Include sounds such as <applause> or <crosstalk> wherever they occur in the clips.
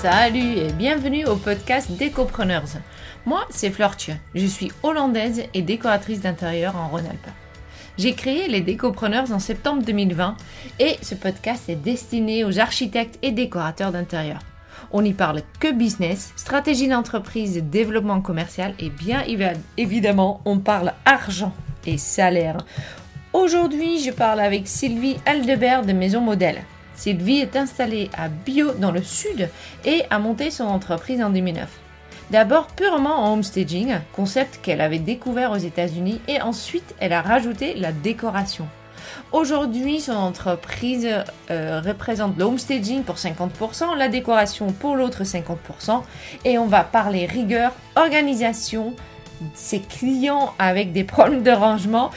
Salut et bienvenue au podcast Décopreneurs. Moi, c'est Fleur Je suis hollandaise et décoratrice d'intérieur en Rhône-Alpes. J'ai créé les Décopreneurs en septembre 2020 et ce podcast est destiné aux architectes et décorateurs d'intérieur. On n'y parle que business, stratégie d'entreprise, développement commercial et bien évidemment, on parle argent et salaire. Aujourd'hui, je parle avec Sylvie Aldebert de Maison Modèle. Sylvie est installée à Bio dans le sud et a monté son entreprise en 2009. D'abord purement en homestaging, concept qu'elle avait découvert aux États-Unis, et ensuite elle a rajouté la décoration. Aujourd'hui, son entreprise euh, représente le homestaging pour 50%, la décoration pour l'autre 50%, et on va parler rigueur, organisation, ses clients avec des problèmes de rangement,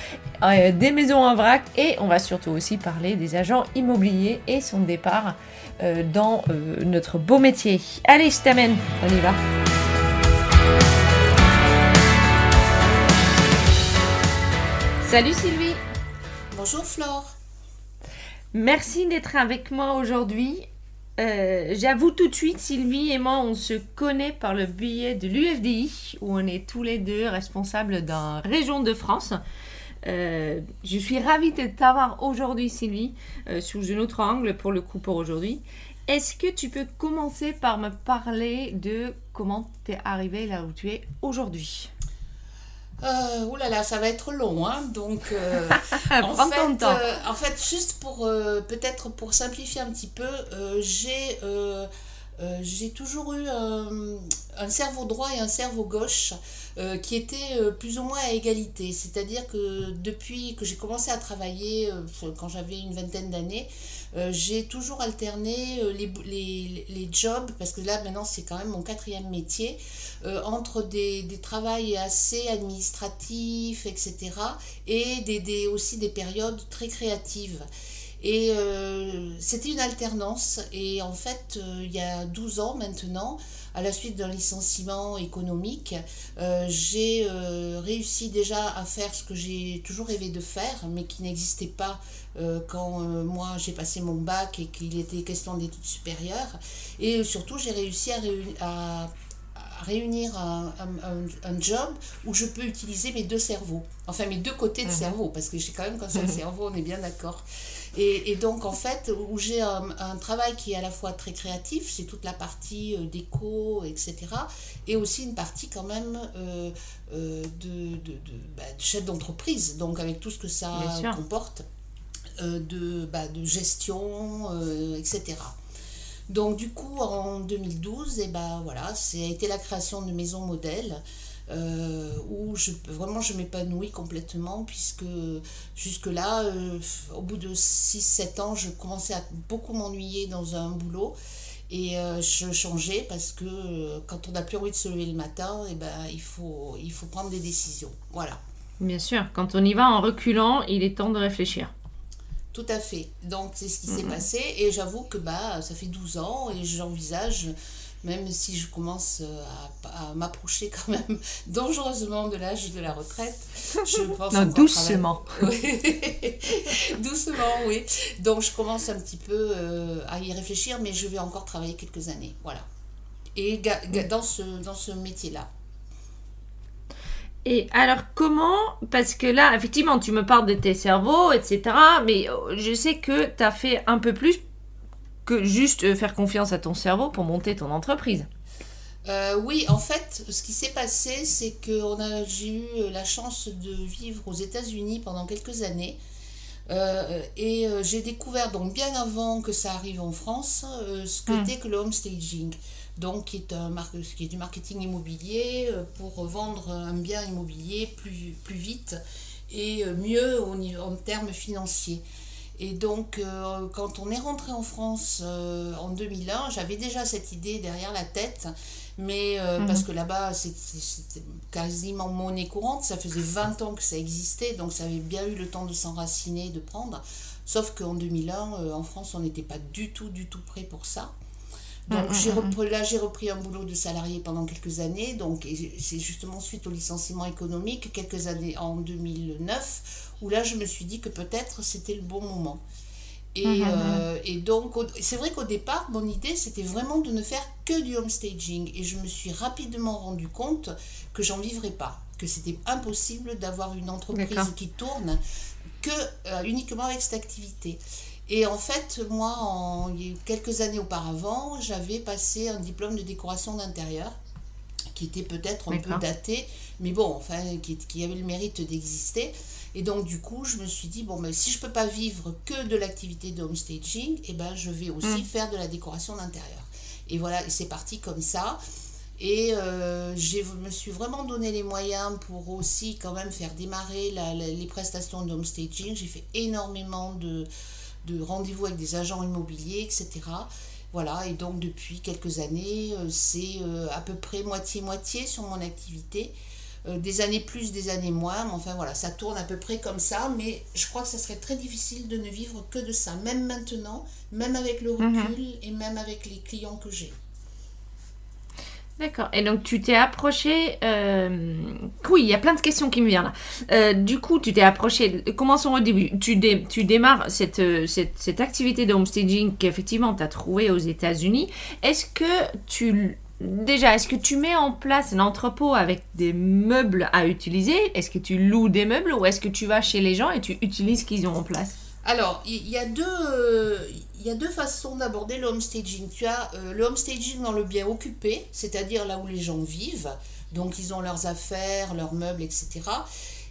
euh, des maisons en vrac et on va surtout aussi parler des agents immobiliers et son départ euh, dans euh, notre beau métier. Allez, je t'amène, on y va. Salut Sylvie. Bonjour Flore. Merci d'être avec moi aujourd'hui. Euh, j'avoue tout de suite, Sylvie et moi, on se connaît par le billet de l'UFDI, où on est tous les deux responsables d'une région de France. Euh, je suis ravie de t'avoir aujourd'hui, Sylvie, euh, sous un autre angle pour le coup pour aujourd'hui. Est-ce que tu peux commencer par me parler de comment tu es arrivée là où tu es aujourd'hui? Euh, ouh là là, ça va être long, hein, donc euh, <laughs> en, fait, euh, en fait, juste pour peut-être pour simplifier un petit peu, j'ai j'ai toujours eu un cerveau droit et un cerveau gauche qui étaient plus ou moins à égalité. C'est-à-dire que depuis que j'ai commencé à travailler, quand j'avais une vingtaine d'années, j'ai toujours alterné les, les, les, jobs, parce que là maintenant c'est quand même mon quatrième métier. Euh, entre des, des travails assez administratifs, etc., et des, des, aussi des périodes très créatives. Et euh, c'était une alternance. Et en fait, euh, il y a 12 ans maintenant, à la suite d'un licenciement économique, j'ai réussi déjà à faire ce que j'ai toujours rêvé de faire, mais qui n'existait pas quand moi j'ai passé mon bac et qu'il était question d'études supérieures. Et surtout, j'ai réussi à, à réunir un, un, job où je peux utiliser mes deux cerveaux, enfin mes deux côtés de mhm. cerveau, parce que j'ai quand même qu'un seul <laughs> cerveau, on est bien d'accord. Et, et, donc en fait, où j'ai un, un, travail qui est à la fois très créatif, c'est toute la partie euh, déco, etc., et aussi une partie quand même euh, euh, de, de, de, bah, de, chef d'entreprise, donc avec tout ce que ça comporte. de, bah, de gestion, etc. Donc du coup, en 2012, et eh ben, voilà, ça a été la création de Maison Modèle. Euh, où je, vraiment je m'épanouis complètement puisque jusque-là, euh, au bout de 6-7 ans, je commençais à beaucoup m'ennuyer dans un boulot et euh, je changeais parce que quand on n'a plus envie de se lever le matin, et eh ben, il, faut, il faut prendre des décisions. Voilà. Bien sûr, quand on y va en reculant, il est temps de réfléchir. Tout à fait. Donc c'est ce qui s'est passé et j'avoue que bah ça fait 12 ans et j'envisage même si je commence euh, à, m'approcher quand même <laughs> dangereusement de l'âge de la retraite, je <laughs> pense non, doucement. <laughs> doucement, oui. Donc je commence un petit peu euh, à y réfléchir, mais je vais encore travailler quelques années, voilà. Et dans ce, dans ce métier-là. Et alors comment, parce que là, effectivement, tu me parles de tes cerveaux, etc., mais euh, je sais que tu as fait un peu plus que juste euh, faire confiance à ton cerveau pour monter ton entreprise. Euh, oui, en fait, ce qui s'est passé, c'est que j'ai eu la chance de vivre aux États-Unis pendant quelques années. et j'ai découvert, donc bien avant que ça arrive en France, ce que hmm. que le homestaging donc qui est, un, qui est du marketing immobilier euh, pour vendre un bien immobilier plus, plus vite et euh, mieux en termes financiers. Et donc, euh, quand on est rentré en France en 2001, j'avais déjà cette idée derrière la tête, mais mhm. parce que là-bas, c'était quasiment monnaie courante, ça faisait 20 ans que ça existait, donc ça avait bien eu le temps de s'enraciner, de prendre. Sauf qu'en 2001, en France, on n'était pas du tout, du tout prêt pour ça. Donc mm, repris, là, j'ai repris un boulot de salarié pendant quelques années. Donc c'est justement suite au licenciement économique, quelques années en 2009, où là je me suis dit que peut-être c'était le bon moment. Et, mhm, mhm. et donc, c'est vrai qu'au départ, mon idée, c'était vraiment de ne faire que du homestaging. Et je me suis rapidement rendu compte que j'en vivrais pas, que c'était impossible d'avoir une entreprise qui tourne que uniquement avec cette activité. Et en fait, moi, en, quelques années auparavant, j'avais passé un diplôme de décoration d'intérieur qui était peut-être un peu daté, mais bon, enfin, qui, avait le mérite d'exister. Et donc, du coup, je me suis dit, bon, mais si je ne peux pas vivre que de l'activité de homestaging, eh ben, je vais aussi mm. faire de la décoration d'intérieur. Et voilà, c'est parti comme ça. Et euh, je me suis vraiment donné les moyens pour aussi quand même faire démarrer les prestations de homestaging. J'ai fait énormément de, de rendez-vous avec des agents immobiliers, etc. Voilà, et donc depuis quelques années, euh, c'est euh, à peu près moitié-moitié sur mon activité. Euh, des années plus, des années moins, mais enfin voilà, ça tourne à peu près comme ça, mais je crois que ça serait très difficile de ne vivre que de ça, même maintenant, même avec le mhm. recul et même avec les clients que j'ai. D'accord. Et donc, tu t'es approché. Euh, oui, il y a plein de questions qui me viennent là. Euh, du coup, tu t'es approché. Commençons au début. Tu, tu démarres cette, cette, cette, activité de homestaging qu'effectivement tu as trouvée aux États-Unis. Est-ce que tu. Déjà, est-ce que tu mets en place un entrepôt avec des meubles à utiliser? Est-ce que tu loues des meubles ou est-ce que tu vas chez les gens et tu utilises ce qu'ils ont en place? Alors, il y, a deux, y a deux façons d'aborder le homestaging. Tu as euh, le homestaging dans le bien occupé, c'est-à-dire là où les gens vivent, donc ils ont leurs affaires, leurs meubles, etc.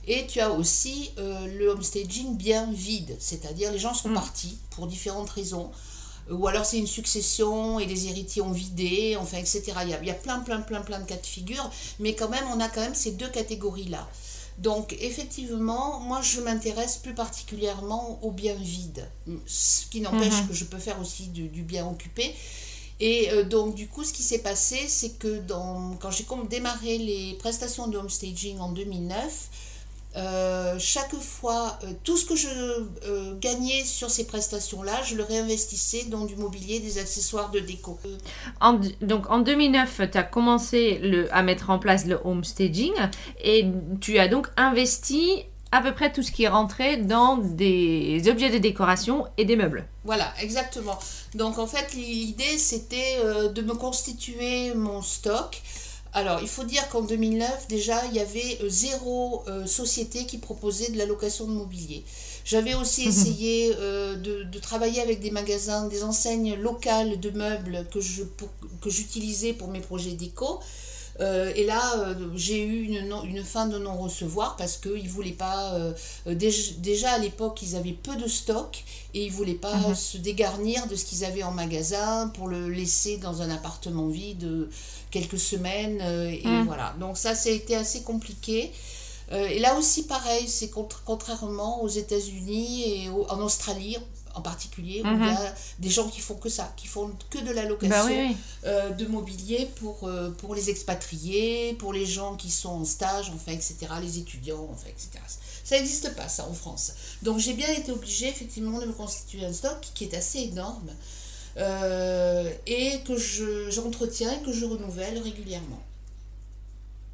Et tu as aussi euh, le homestaging bien vide, c'est-à-dire les gens sont mm. partis pour différentes raisons. Ou alors c'est une succession et les héritiers ont vidé, enfin, etc. Il y, a, il y a plein, plein, plein, plein de cas de figure, mais quand même, on a quand même ces deux catégories-là. Donc effectivement, moi je m'intéresse plus particulièrement au bien vide, ce qui n'empêche mhm. que je peux faire aussi du, bien occupé. Et euh, donc du coup, ce qui s'est passé, c'est que dans, quand j'ai démarré les prestations de homestaging en 2009, euh, chaque fois, euh, tout ce que je euh, gagnais sur ces prestations-là, je le réinvestissais dans du mobilier, des accessoires de déco. donc en 2009, tu as commencé le, à mettre en place le homestaging et tu as donc investi à peu près tout ce qui est rentré dans des objets de décoration et des meubles. Voilà, exactement. Donc en fait, l'idée, c'était de me constituer mon stock alors, il faut dire qu'en 2009, déjà, il y avait euh, zéro euh, société qui proposait de la location de mobilier. J'avais aussi <laughs> essayé euh, de, travailler avec des magasins, des enseignes locales de meubles que, je, que j'utilisais pour mes projets déco. Et là, j'ai eu une, une, fin de non-recevoir parce qu'ils ne voulaient pas. déjà, à l'époque, ils avaient peu de stock et ils ne voulaient pas mhm. se dégarnir de ce qu'ils avaient en magasin pour le laisser dans un appartement vide quelques semaines. Euh, et mm. voilà. Donc ça, ça a été assez compliqué. Euh, et là aussi, pareil, c'est contrairement aux États-Unis et en Australie en particulier, où il y a mm-hmm. des gens qui font que ça, qui font que de la location bah euh, de mobilier pour, pour les expatriés, pour les gens qui sont en stage, enfin, etc., les étudiants, enfin, etc. Ça n'existe pas, ça, en France. Donc j'ai bien été obligée, effectivement, de me constituer un stock qui est assez énorme. Euh, et que j'entretiens et que je renouvelle régulièrement.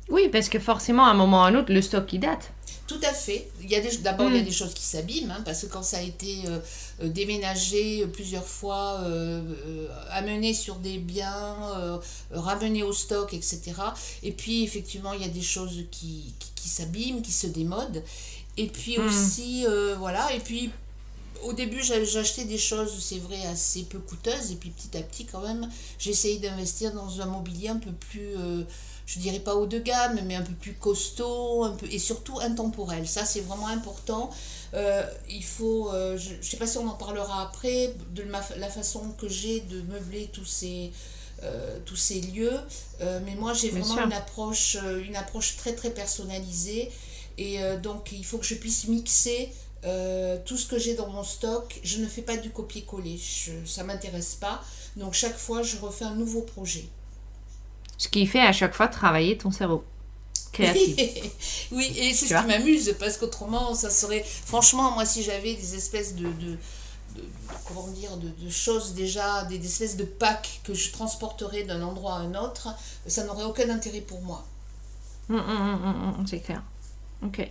Oui, parce que forcément, à un moment ou à un autre, le stock il date. Tout à fait. Il y a d'abord il y a mm. des choses qui s'abîment hein, parce que quand ça a été euh, euh, déménagé plusieurs fois, amené sur des biens, ramené au stock, etc. Et puis effectivement il y a des choses qui, qui, s'abîment, qui se démodent. Et puis mm. aussi voilà. Et puis au début, j'achetais des choses, c'est vrai, assez peu coûteuses. Et puis petit à petit, quand même, essayé d'investir dans un mobilier un peu plus, euh, je dirais pas haut de gamme, mais un peu plus costaud un peu, et surtout intemporel. Ça, c'est vraiment important. Euh, il faut, euh, je ne sais pas si on en parlera après, de la façon que j'ai de meubler tous ces, tous ces lieux. mais moi, j'ai vraiment une approche, une approche très, très personnalisée. Et donc, il faut que je puisse mixer euh, tout ce que j'ai dans mon stock, je ne fais pas du copier-coller, ça ne m'intéresse pas. Donc chaque fois, je refais un nouveau projet. Ce qui fait à chaque fois travailler ton cerveau. Créatif. <laughs> oui, et c'est ce qui m'amuse, parce qu'autrement, ça serait... Franchement, moi, si j'avais des espèces de... de, comment dire, de, choses déjà, des, espèces de packs que je transporterais d'un endroit à un autre, ça n'aurait aucun intérêt pour moi. Hum, hum, hum, c'est clair. Ok.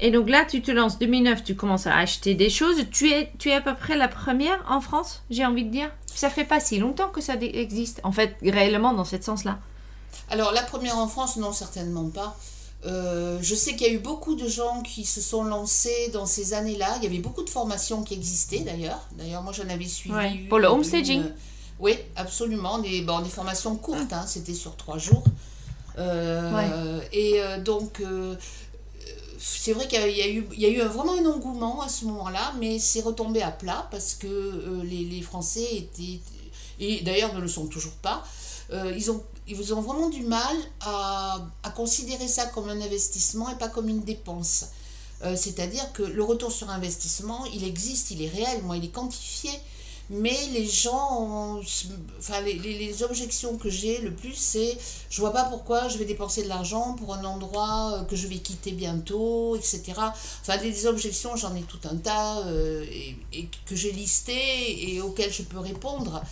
Et donc là, tu te lances 2009, tu commences à acheter des choses. Tu es, tu es à peu près la première en France, j'ai envie de dire. Ça fait pas si longtemps que ça existe, en fait, réellement dans ce sens-là. Alors la première en France, non, certainement pas. Euh, je sais qu'il y a eu beaucoup de gens qui se sont lancés dans ces années-là. Il y avait beaucoup de formations qui existaient d'ailleurs. D'ailleurs, moi j'en avais suivi. Pour le homestaging Oui, absolument. Des, bon, des formations courtes, hein. c'était sur trois jours. Euh, et euh, donc, c'est vrai qu'il y, a eu, il y a eu vraiment un engouement à ce moment-là, mais c'est retombé à plat parce que les, les, Français étaient, et d'ailleurs ne le sont toujours pas, ils ont ils ont vraiment du mal à, considérer ça comme un investissement et pas comme une dépense. Euh, c'est-à-dire que le retour sur investissement, il existe, il est réel, moi, il est quantifié. Mais les gens, enfin, les, les, objections que j'ai le plus, c'est je vois pas pourquoi je vais dépenser de l'argent pour un endroit euh, que je vais quitter bientôt, etc. Enfin, des, objections, j'en ai tout un tas euh, et, que j'ai listé et auxquelles je peux répondre.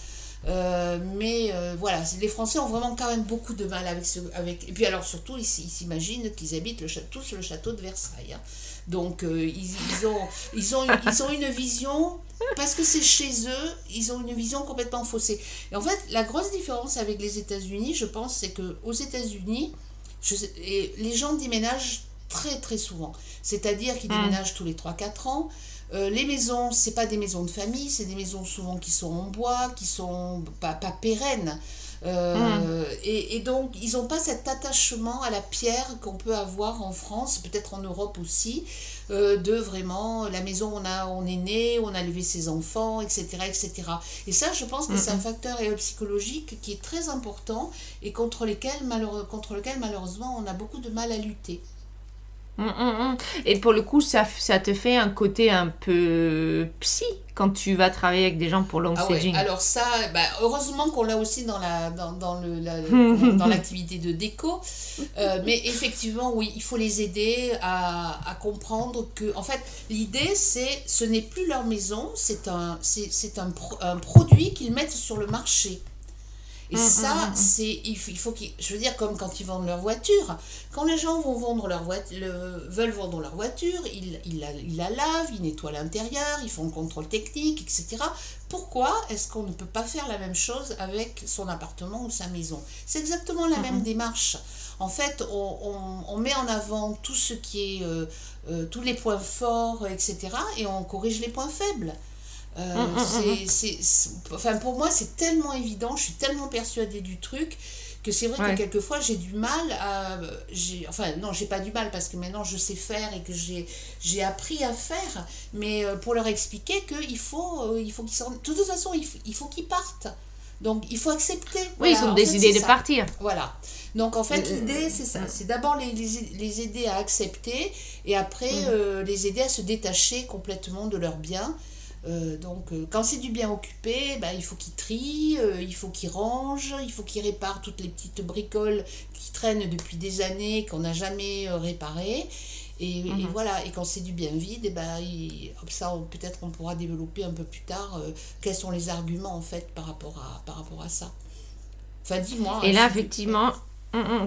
Euh, mais voilà, les Français ont vraiment quand même beaucoup de mal avec ce. Avec, et puis alors surtout, ils s'imaginent qu'ils habitent tous le château de Versailles. Hein. Donc euh, ils, ils, ont, ils, ont, ils ont une vision, parce que c'est chez eux, ils ont une vision complètement faussée. Et en fait, la grosse différence avec les États-Unis, je pense, c'est qu'aux États-Unis, les gens déménagent très très souvent. C'est-à-dire qu'ils mmh. déménagent tous les 3-4 ans. Euh, les maisons, c'est pas des maisons de famille, c'est des maisons souvent qui sont en bois, qui sont pas, pas pérennes. Euh, et, donc, ils n'ont pas cet attachement à la pierre qu'on peut avoir en France, peut-être en Europe aussi, euh, de vraiment la maison où on, a, on est né, on a élevé ses enfants, etc. etc. Et ça, je pense que c'est un facteur psychologique qui est très important et contre, lesquels, contre lequel, malheureusement, on a beaucoup de mal à lutter. Hum, hum, hum. Et pour le coup, ça, ça te fait un côté un peu psy quand tu vas travailler avec des gens pour l'homestaging. Ah Alors ça, bah, heureusement qu'on l'a aussi dans la dans, dans le <laughs> dans l'activité de déco. Euh, mais effectivement, oui, il faut les aider à, à comprendre que en fait, l'idée c'est ce n'est plus leur maison, c'est un c'est un, un produit qu'ils mettent sur le marché. Et mm, ça, mm, mm, c'est il faut, il faut qu'ils, je veux dire comme quand ils vendent leur voiture, quand les gens vont vendre leur voiture, veulent vendre leur voiture, ils, ils, la, ils la lavent, ils nettoient l'intérieur, ils font le contrôle technique, etc. Pourquoi est-ce qu'on ne peut pas faire la même chose avec son appartement ou sa maison? C'est exactement la même démarche. En fait, on, on, on, met en avant tout ce qui est euh, euh, tous les points forts, etc. Et on corrige les points faibles. Euh, hum, hum, hum, c'est, enfin, pour moi, c'est tellement évident, je suis tellement persuadée du truc que c'est vrai que quelquefois j'ai du mal à. J'ai, enfin, non, j'ai pas du mal parce que maintenant je sais faire et que j'ai, j'ai appris à faire, mais euh, pour leur expliquer qu'il faut, euh, il faut qu'ils De toute façon, il faut, qu'ils partent. Donc il faut accepter. Oui, ils ont décidé de partir. Voilà. Donc en fait, l'idée, c'est ça. C'est d'abord les, les, aider à accepter et après les aider à se détacher complètement de leurs biens euh, donc, euh, quand c'est du bien occupé, bah, il faut qu'il trie, euh, il faut qu'il range, il faut qu'il répare toutes les petites bricoles qui traînent depuis des années, qu'on n'a jamais réparées. Et, mhm. voilà, et quand c'est du bien vide, et bah, ça, peut-être on pourra développer un peu plus tard quels sont les arguments en fait par rapport à, par rapport à ça. Enfin, dis-moi. Et là, effectivement,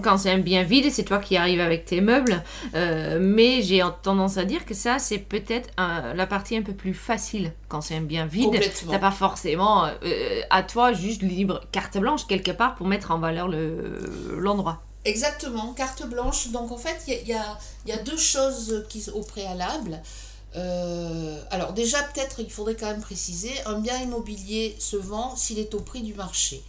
quand c'est un bien vide, c'est toi qui arrives avec tes meubles. Euh, mais j'ai tendance à dire que ça, c'est peut-être la partie un peu plus facile quand c'est un bien vide. T'as pas forcément euh, à toi juste libre carte blanche quelque part pour mettre en valeur l'endroit. Exactement, carte blanche. Donc en fait, il y a, y a, deux choses qui, au préalable. Euh, alors déjà, peut-être il faudrait quand même préciser, un bien immobilier se vend s'il est au prix du marché.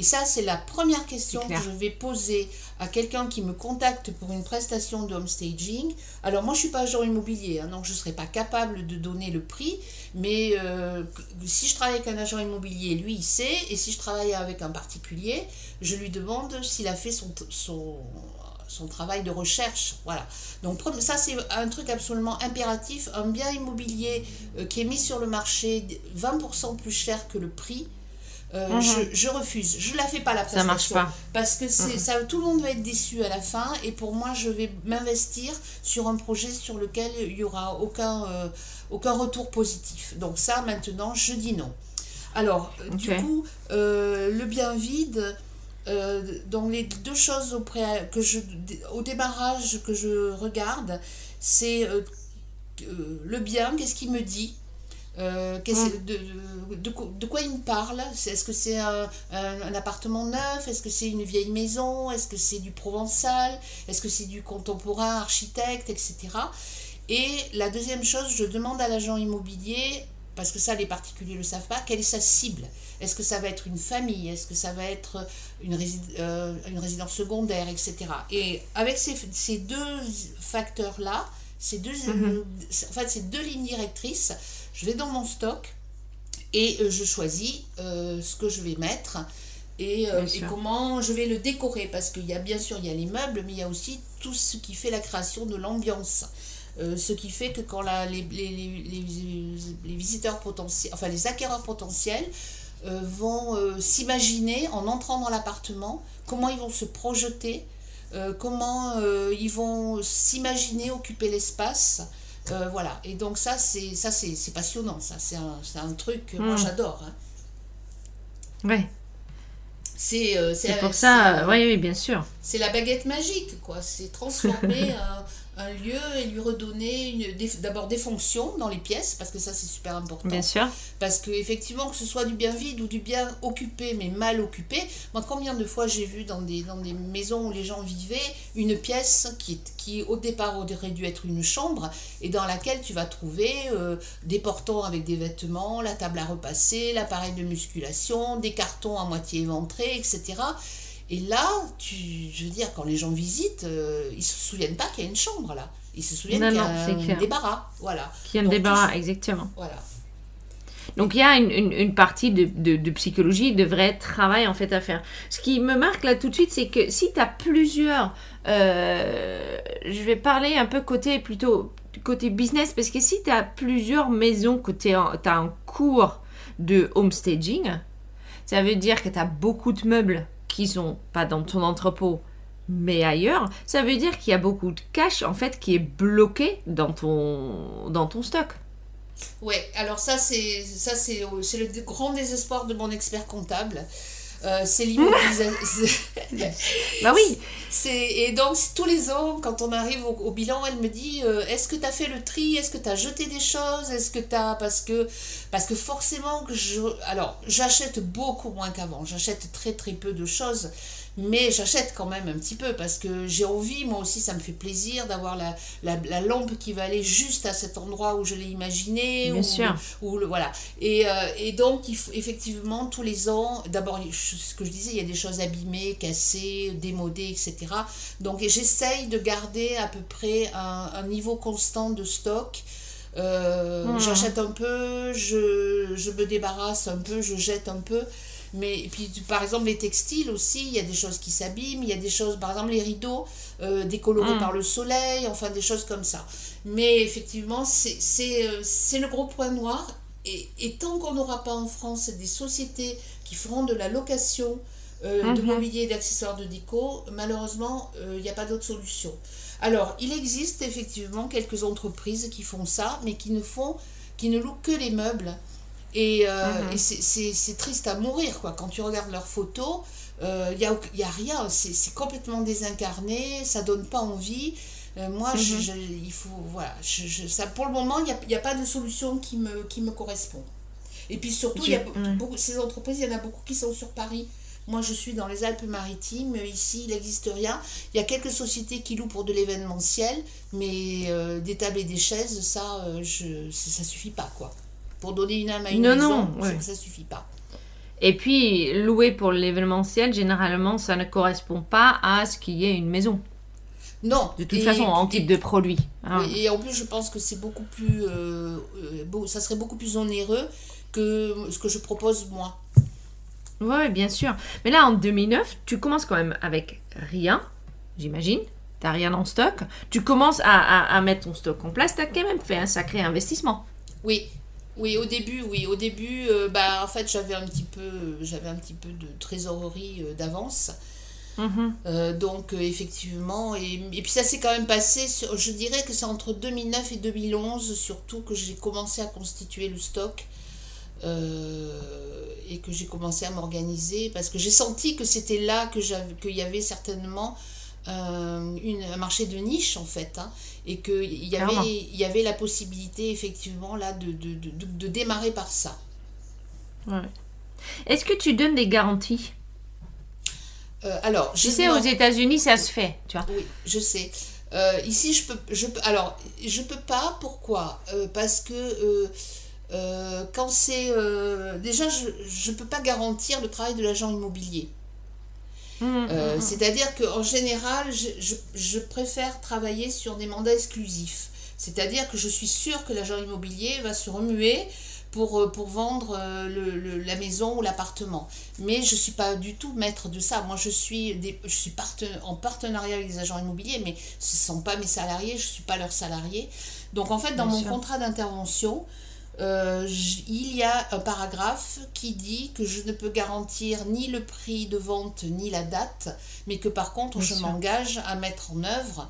Et ça, c'est la première question que je vais poser à quelqu'un qui me contacte pour une prestation de homestaging. Alors moi, je ne suis pas agent immobilier, hein, donc je ne serai pas capable de donner le prix, mais euh, si je travaille avec un agent immobilier, lui, il sait, et si je travaille avec un particulier, je lui demande s'il a fait son, son, son travail de recherche. Voilà. Donc ça, c'est un truc absolument impératif. Un bien immobilier euh, qui est mis sur le marché 20% plus cher que le prix, euh, mhm. je, refuse. Je la fais pas la prestation. Ça marche pas. Parce que c'est mhm. ça, tout le monde va être déçu à la fin. Et pour moi, je vais m'investir sur un projet sur lequel il y aura aucun, euh, aucun retour positif. Donc ça, maintenant, je dis non. Alors, du coup, euh, le bien vide. donc les deux choses au, que je, au démarrage que je regarde, c'est le bien, qu'est-ce qu'il me dit, euh, mm. de, de, de, quoi il me parle? Est-ce que c'est un, un, appartement neuf? Est-ce que c'est une vieille maison? Est-ce que c'est du provençal? Est-ce que c'est du contemporain, architecte, etc. Et la deuxième chose, je demande à l'agent immobilier, parce que ça les particuliers ne le savent pas, quelle est sa cible? Est-ce que ça va être une famille? Est-ce que ça va être une, euh, une résidence secondaire, etc. Et avec ces, ces deux facteurs-là, ces deux, mm-hmm. en fait, ces deux lignes directrices, je vais dans mon stock et euh, je choisis euh, ce que je vais mettre et, euh, comment je vais le décorer parce qu'il y a bien sûr il y a les meubles mais il y a aussi tout ce qui fait la création de l'ambiance. ce qui fait que quand la, les, les, les, visiteurs potentiels, enfin les acquéreurs potentiels vont s'imaginer en entrant dans l'appartement comment ils vont se projeter, comment ils vont s'imaginer occuper l'espace, euh, voilà. Et donc ça, c'est ça c'est passionnant. Ça, c'est un, un, truc que moi hmm. j'adore. Hein. Ouais. C'est euh, pour ça. oui, oui, bien sûr. C'est la baguette magique, quoi. C'est transformer <laughs> un lieu et lui redonner d'abord des fonctions dans les pièces, parce que ça c'est super important. Bien sûr. Parce que effectivement, que ce soit du bien vide ou du bien occupé, mais mal occupé, moi combien de fois j'ai vu dans des, dans des maisons où les gens vivaient une pièce qui, qui au départ aurait dû être une chambre et dans laquelle tu vas trouver euh, des portants avec des vêtements, la table à repasser, l'appareil de musculation, des cartons à moitié éventrés, etc. Et là, tu, je veux dire, quand les gens visitent, euh, ils se souviennent pas qu'il y a une chambre là. Ils se souviennent qu'il y a un débarras. Voilà. Qu'il y a un débarras, exactement. Voilà. Donc il y a une, une, partie de, de, psychologie, de vrai travail en fait à faire. Ce qui me marque là tout de suite, c'est que si tu as plusieurs... Euh, je vais parler un peu côté plutôt côté business, parce que si tu as plusieurs maisons, que tu as un cours de homestaging, ça veut dire que tu as beaucoup de meubles qui sont pas dans ton entrepôt, mais ailleurs, ça veut dire qu'il y a beaucoup de cash en fait qui est bloqué dans ton, dans ton stock. Ouais, alors ça c'est ça c'est le grand désespoir de mon expert comptable. Euh, c'est l'immobilisation. <laughs> bah oui. Et donc, tous les ans, quand on arrive au, bilan, elle me dit euh, Est-ce que tu as fait le tri? Est-ce que tu as jeté des choses? Est-ce que tu as. Parce que, parce que forcément, que je. Alors, j'achète beaucoup moins qu'avant. J'achète très, très peu de choses mais j'achète quand même un petit peu parce que j'ai envie, moi aussi ça me fait plaisir d'avoir la, la, lampe qui va aller juste à cet endroit où je l'ai imaginé. Bien sûr. Ou, le, voilà. Et, euh, et, donc, il faut, effectivement, tous les ans, d'abord, ce que je disais, il y a des choses abîmées, cassées, démodées, etc. Donc j'essaye de garder à peu près un, un niveau constant de stock. Euh, mmh. J'achète un peu, je, je me débarrasse un peu, je jette un peu. Mais puis, par exemple, les textiles aussi, il y a des choses qui s'abîment, il y a des choses, par exemple, les rideaux euh, décolorés mm. par le soleil, enfin des choses comme ça. Mais effectivement, c'est euh, le gros point noir. Et, et tant qu'on n'aura pas en France des sociétés qui feront de la location euh, de mm-hmm. mobilier et d'accessoires de déco, malheureusement, il n'y a pas d'autre solution. Alors, il existe effectivement quelques entreprises qui font ça, mais qui ne font, qui ne louent que les meubles et, euh, mhm. c'est triste à mourir, quoi. Quand tu regardes leurs photos, il euh, n'y a, y a rien. C'est complètement désincarné, ça donne pas envie. Euh, moi, je, mhm. il faut, voilà, je, ça, pour le moment, il n'y a, y a, pas de solution qui me, qui me correspond. Et puis surtout, il y a beaucoup, ces entreprises, il y en a beaucoup qui sont sur Paris. Moi, je suis dans les Alpes-Maritimes. Ici, il n'existe rien. Il y a quelques sociétés qui louent pour de l'événementiel, mais des tables et des chaises, ça, je, ça suffit pas, quoi pour donner une âme à une non, maison, non, ça suffit pas. Et puis, louer pour l'événementiel, généralement, ça ne correspond pas à ce qu'il y ait une maison. Non. De toute façon, en type de produit. Hein. et en plus, je pense que c'est beaucoup plus. Euh, euh ça serait beaucoup plus onéreux que ce que je propose moi. Oui, bien sûr. Mais là, en 2009, tu commences quand même avec rien, j'imagine. Tu n'as rien en stock. Tu commences à, à, mettre ton stock en place. Tu as quand même fait un sacré investissement. Oui, oui, au début, oui, au début, euh, bah, en fait, j'avais un petit peu, j'avais un petit peu de trésorerie euh, d'avance. Mhm. Euh, donc effectivement, et, et, puis ça s'est quand même passé, je dirais que c'est entre 2009 et 2011 surtout que j'ai commencé à constituer le stock. Et que j'ai commencé à m'organiser parce que j'ai senti que c'était là que qu'il y avait certainement une, un marché de niche en fait hein, et qu'il y avait, il y avait la possibilité effectivement là de, de, de, de démarrer par ça. Ouais. Est-ce que tu donnes des garanties? Euh, alors, je sais, aux États-Unis, ça se fait, tu vois. Oui, je sais. Euh, ici, je peux, je peux, alors, je peux pas. Pourquoi? Euh, Parce que quand c'est, déjà, je ne peux pas garantir le travail de l'agent immobilier. Mmh, mmh, mmh. C'est-à-dire qu'en général, je, je, je, préfère travailler sur des mandats exclusifs. C'est-à-dire que je suis sûre que l'agent immobilier va se remuer pour, euh, pour vendre euh, le, la maison ou l'appartement. Mais je ne suis pas du tout maître de ça. Moi, je suis, des, je suis en partenariat avec les agents immobiliers, mais ce ne sont pas mes salariés, je ne suis pas leurs salariés. Donc, en fait, dans mon contrat d'intervention, euh, il y a un paragraphe qui dit que je ne peux garantir ni le prix de vente ni la date, mais que par contre, je m'engage à mettre en œuvre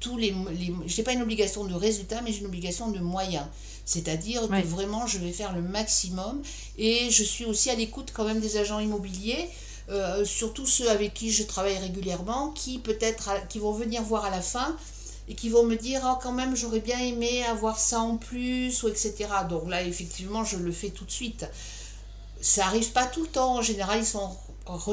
tous les... les je n'ai pas une obligation de résultat, mais j'ai une obligation de moyens. C'est-à-dire que vraiment, je vais faire le maximum. Et je suis aussi à l'écoute quand même des agents immobiliers. Euh, surtout ceux avec qui je travaille régulièrement, qui peut-être qui vont venir voir à la fin et qui vont me dire oh, quand même j'aurais bien aimé avoir ça en plus ou etc. Donc là effectivement je le fais tout de suite. Ça arrive pas tout le temps. En général ils sont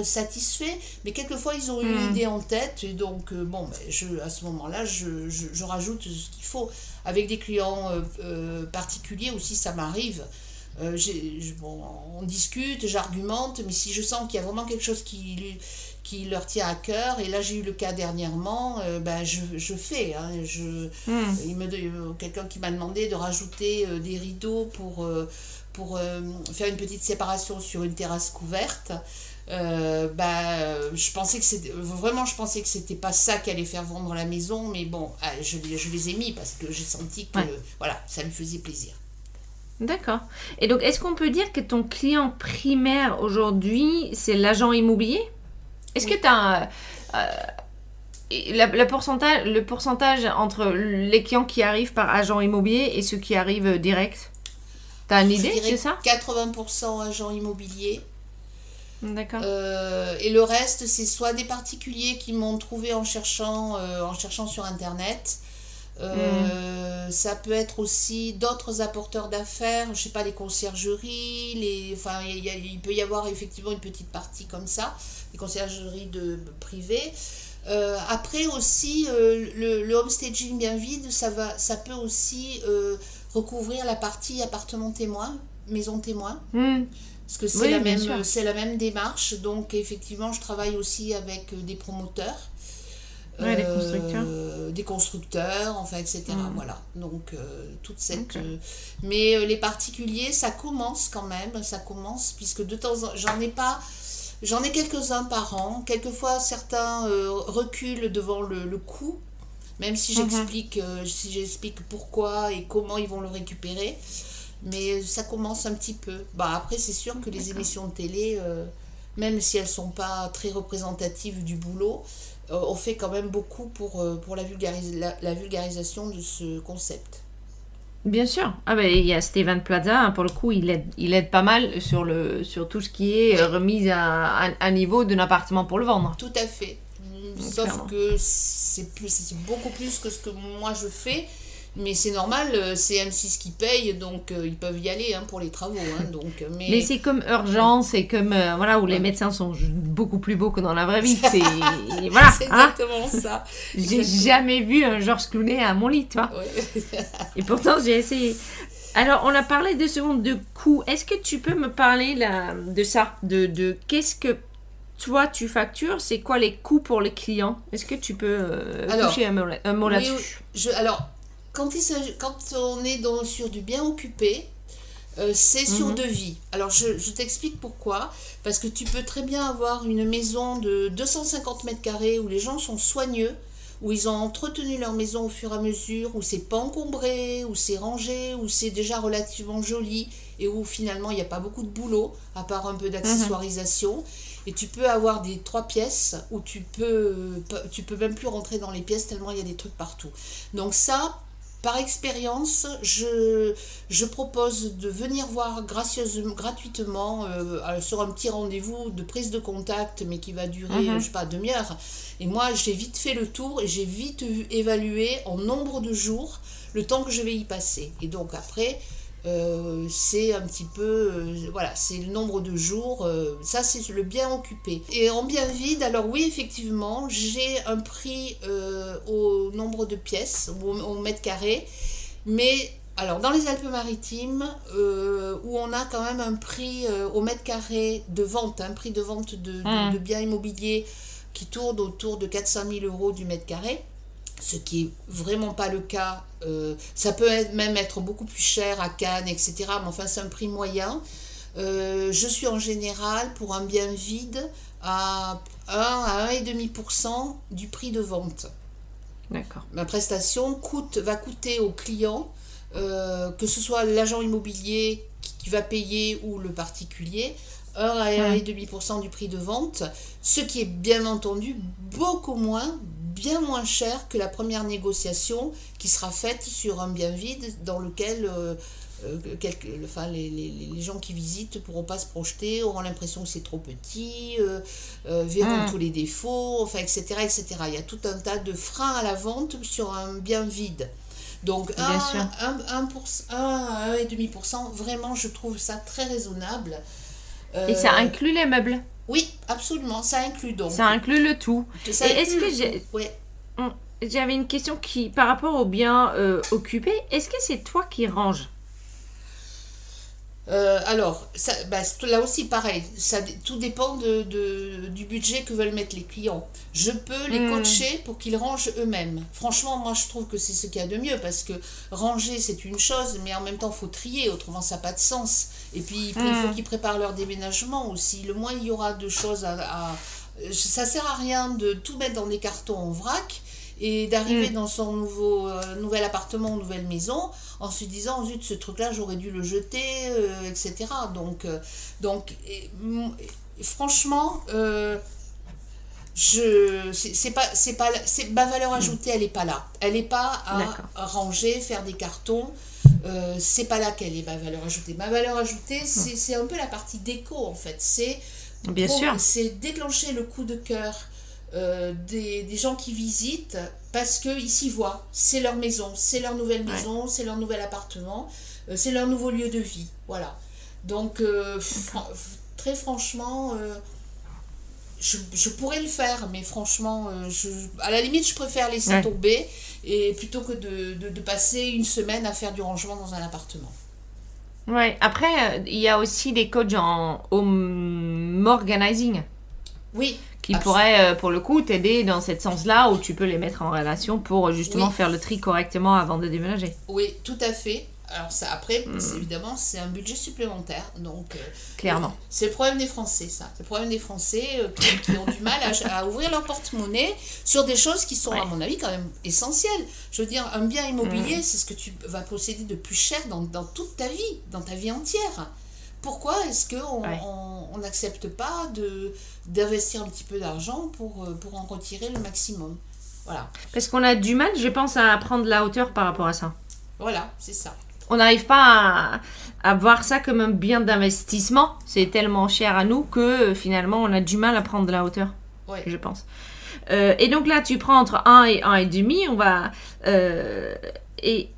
satisfaits, mais quelquefois ils ont une hmm. idée en tête et donc euh, bon ben, je, à ce moment-là je, je, je, rajoute ce qu'il faut. Avec des clients euh, euh, particuliers aussi ça m'arrive. bon, on discute, j'argumente, mais si je sens qu'il y a vraiment quelque chose qui, qui leur tient à cœur, et là j'ai eu le cas dernièrement, ben, je, je fais. Hein, je, hmm. il me, quelqu'un qui m'a demandé de rajouter des rideaux pour, pour faire une petite séparation sur une terrasse couverte. Euh, bah, je pensais que c'était vraiment, je pensais que c'était pas ça qui allait faire vendre la maison, mais bon, ah, je, je les ai mis parce que j'ai senti que voilà, ça me faisait plaisir. D'accord. Et donc, est-ce qu'on peut dire que ton client primaire aujourd'hui, c'est l'agent immobilier? Est-ce que tu as euh, le, pourcentage, le pourcentage entre les clients qui arrivent par agent immobilier et ceux qui arrivent direct? Tu as une idée de ça? 80% agent immobilier D'accord. Euh, et le reste, c'est soit des particuliers qui m'ont trouvé en cherchant, euh, en cherchant sur Internet. Euh. Ça peut être aussi d'autres apporteurs d'affaires, je sais pas, les conciergeries, les, enfin, il, peut y avoir effectivement une petite partie comme ça, les conciergeries de, privées. après aussi, le, le homestaging bien vide, ça, va, ça peut aussi recouvrir la partie appartement témoin, maison témoin. Mm. Parce que c'est la, même, c'est la même démarche. Donc, effectivement, je travaille aussi avec euh, des promoteurs. des constructeurs. Euh, des constructeurs, enfin, etc. Mm. Voilà. Donc, euh, toute cette. mais les particuliers, ça commence quand même. Ça commence, puisque de temps en temps, j'en ai pas. J'en ai quelques-uns par an. Quelquefois, certains reculent devant le, le coût, même si mm-hmm. j'explique, si j'explique pourquoi et comment ils vont le récupérer mais ça commence un petit peu. Bah, après, c'est sûr que les émissions de télé, euh, même si elles sont pas très représentatives du boulot, euh, on fait quand même beaucoup pour, euh, pour la, la, vulgarisation de ce concept. Bien sûr. Ah ben, il y a Steven Plaza, hein, pour le coup, il aide, il aide pas mal sur, le, sur tout ce qui est remise à, à, niveau d'un appartement pour le vendre. Tout à fait. Sauf que c'est beaucoup plus que ce que moi je fais. Mais c'est normal, euh, c'est M6 qui paye, donc euh, ils peuvent y aller hein, pour les travaux. Hein, donc, euh, mais mais c'est comme urgence, c'est comme voilà où les médecins sont beaucoup plus beaux que dans la vraie vie. <laughs> C'est voilà, hein. exactement ça. J'ai jamais vu un Georges Clooney à mon lit, toi. Et pourtant j'ai essayé. Alors on a parlé deux secondes de coûts. Est-ce que tu peux me parler là, de ça, de, de qu'est-ce que toi tu factures, c'est quoi les coûts pour les clients? Est-ce que tu peux toucher un mot, là-dessus? Alors quand, il quand on est dans, sur du bien occupé, euh, c'est sur mhm. devis. Alors je, je t'explique pourquoi. Parce que tu peux très bien avoir une maison de 250 mètres carrés où les gens sont soigneux, où ils ont entretenu leur maison au fur et à mesure, où c'est pas encombré, où c'est rangé, où c'est déjà relativement joli et où finalement il n'y a pas beaucoup de boulot à part un peu d'accessoirisation. Et tu peux avoir des trois pièces où tu peux, tu peux même plus rentrer dans les pièces tellement il y a des trucs partout. Donc ça, par expérience, je, je propose de venir voir gracieusement, gratuitement euh, sur un petit rendez-vous de prise de contact, mais qui va durer, mhm. je sais pas, demi-heure. Et moi, j'ai vite fait le tour et j'ai vite évalué en nombre de jours le temps que je vais y passer. Et donc après, euh, c'est un petit peu, euh, voilà, c'est le nombre de jours, euh, ça c'est le bien occupé. Et en bien vide, alors oui, effectivement, j'ai un prix au nombre de pièces, au, mètre carré, mais alors dans les Alpes-Maritimes, où on a quand même un prix au mètre carré de vente, un prix de vente de, de, mmh. de biens immobiliers qui tourne autour de 400 000 euros du mètre carré, ce qui est vraiment pas le cas. Euh, ça peut même être beaucoup plus cher à Cannes, etc. Mais enfin, c'est un prix moyen. Euh, je suis en général pour un bien vide à 1 à 1,5% du prix de vente. D'accord. Ma prestation coûte, va coûter au client, euh, que ce soit l'agent immobilier qui, va payer ou le particulier, 1 à 1,5% du prix de vente, ce qui est bien entendu beaucoup moins, bien moins cher que la première négociation qui sera faite sur un bien vide dans lequel euh, euh, enfin, les, les, les, gens qui visitent ne pourront pas se projeter, auront l'impression que c'est trop petit, euh, verront hmm. tous les défauts, enfin, etc., etc. Il y a tout un tas de freins à la vente sur un bien vide. Donc 1, 1, 1, 1 1,5%, vraiment, je trouve ça très raisonnable. Et ça inclut les meubles Oui, absolument, ça inclut donc. Ça inclut le tout. est-ce que j'ai... J'avais une question qui, par rapport aux biens euh, occupés, est-ce que c'est toi qui ranges? Euh, alors, ça, bah, là aussi, pareil, ça, tout dépend de, du budget que veulent mettre les clients. Je peux les hmm. coacher pour qu'ils rangent eux-mêmes. Franchement, moi, je trouve que c'est ce qu'il y a de mieux parce que ranger, c'est une chose, mais en même temps, il faut trier, autrement, ça n'a pas de sens. Et puis, il faut hmm. qu'ils préparent leur déménagement aussi. Le moins il y aura de choses à, à ça sert à rien de tout mettre dans des cartons en vrac et d'arriver mm. dans son nouveau, euh, nouvel appartement, nouvelle maison, en se disant, zut, ce truc-là, j'aurais dû le jeter, euh, etc. Donc, euh, donc franchement, je c'est pas c'est pas c'est ma valeur ajoutée elle est pas là elle est pas à, ranger faire des cartons c'est pas là qu'elle est ma valeur ajoutée ma valeur ajoutée mm. c'est un peu la partie déco en fait c'est bien sûr c'est déclencher le coup de cœur euh, des, gens qui visitent parce qu'ils s'y voient. C'est leur maison, c'est leur nouvelle maison, c'est leur nouvel appartement, euh, c'est leur nouveau lieu de vie. Voilà. Donc, euh, très franchement, je, pourrais le faire, mais franchement, je, à la limite, je préfère laisser tomber et plutôt que de, de, passer une semaine à faire du rangement dans un appartement. Ouais, après, il y a aussi des coachs en home organizing. Oui qui pourraient, euh, pour le coup, t'aider dans ce sens-là, où tu peux les mettre en relation pour justement faire le tri correctement avant de déménager. Oui, tout à fait. Alors ça, après, hmm. évidemment, c'est un budget supplémentaire. Donc, euh, Clairement. c'est le problème des Français, ça. C'est le problème des Français qui, ont du mal à, ouvrir leur porte-monnaie sur des choses qui sont, à mon avis, quand même essentielles. Je veux dire, un bien immobilier, hmm. c'est ce que tu vas posséder de plus cher dans, dans toute ta vie, dans ta vie entière pourquoi est-ce qu'on on n'accepte pas de, d'investir un petit peu d'argent pour, euh, pour en retirer le maximum? Voilà. Parce qu'on a du mal, je pense, à prendre la hauteur par rapport à ça. Voilà, c'est ça. On n'arrive pas à, voir ça comme un bien d'investissement. C'est tellement cher à nous que euh, finalement, on a du mal à prendre de la hauteur. Je pense. Euh, et donc là, tu prends entre 1 et 1,5. On va. et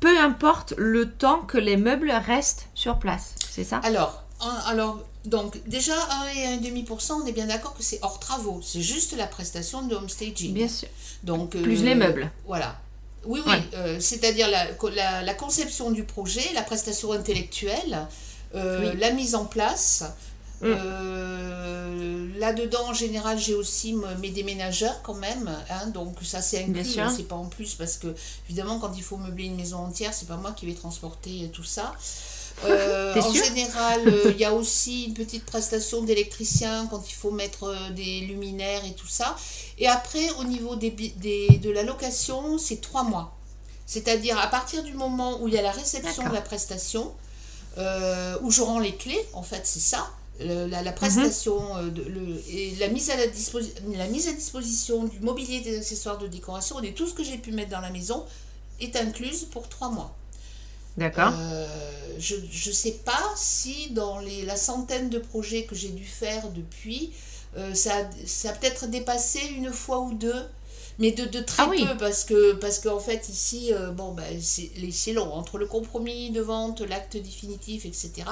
peu importe le temps que les meubles restent sur place, c'est ça? Alors, alors donc déjà 1 et 1,5%, on est bien d'accord que c'est hors travaux, c'est juste la prestation de homestaging. Bien sûr. Donc, Plus les euh, meubles. Voilà. Oui, oui, euh, c'est-à-dire la, la, conception du projet, la prestation intellectuelle, euh, la mise en place, Mm. Euh, là-dedans, en général, j'ai aussi mes déménageurs quand même. Hein, donc, ça, c'est inclus. Hein, c'est pas en plus parce que, évidemment, quand il faut meubler une maison entière, c'est pas moi qui vais transporter tout ça. Euh, en général, euh, il y a aussi une petite prestation d'électricien quand il faut mettre des luminaires et tout ça. Et après, au niveau des, des de la location, c'est trois mois. C'est-à-dire à partir du moment où il y a la réception de la prestation, où je rends les clés, en fait, c'est ça la, prestation mhm. euh, le, et la mise, à la, la mise à disposition du mobilier des accessoires de décoration et tout ce que j'ai pu mettre dans la maison est incluse pour trois mois. D'accord. je ne sais pas si dans les, la centaine de projets que j'ai dû faire depuis, ça, ça a peut-être dépassé une fois ou deux mais de, de très ah peu parce que parce qu'en fait ici euh, bon ben c'est long entre le compromis de vente l'acte définitif etc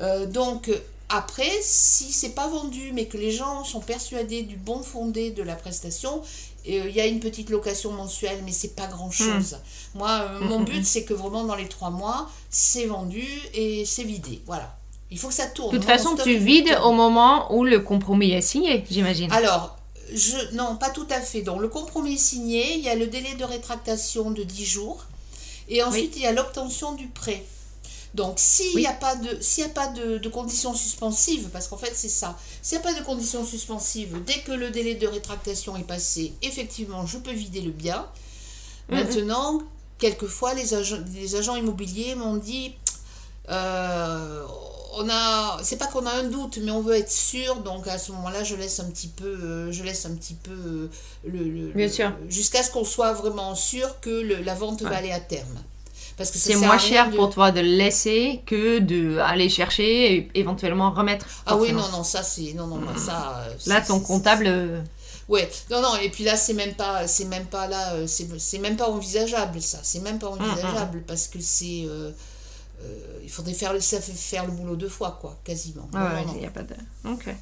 euh, donc après si c'est pas vendu mais que les gens sont persuadés du bon fondé de la prestation euh, il y a une petite location mensuelle mais c'est pas grand chose hmm. moi mon hmm, but hmm, c'est que vraiment dans les trois mois c'est vendu et c'est vidé voilà il faut que ça tourne. De toute façon, tu vides au moment où le compromis est signé, j'imagine. Alors, non, pas tout à fait. Donc le compromis signé, il y a le délai de rétractation de 10 jours. Et ensuite, il y a l'obtention du prêt. Donc, s'il n'y a pas, de, a pas de, conditions suspensives, parce qu'en fait, c'est ça, s'il n'y a pas de conditions suspensives, dès que le délai de rétractation est passé, effectivement, je peux vider le bien. Maintenant, quelquefois, les, les agents immobiliers m'ont dit euh, on a, c'est pas qu'on a un doute, mais on veut être sûr. Donc à ce moment-là, je laisse un petit peu, euh, je laisse un petit peu euh, le, jusqu'à ce qu'on soit vraiment sûr que la vente va aller à terme. Parce que c'est moins cher pour toi de laisser que de aller chercher et éventuellement remettre. Ah oui, non, non, ça c'est, non, non, ça. Là, ton comptable. Ouais, non, non, et puis là, c'est même pas, c'est même pas là, c'est même pas envisageable, ça. C'est même pas hum, hum. envisageable parce que c'est. Euh, il faudrait faire, ça fait faire le boulot deux fois, quoi, quasiment. Ah il a pas de... Ok.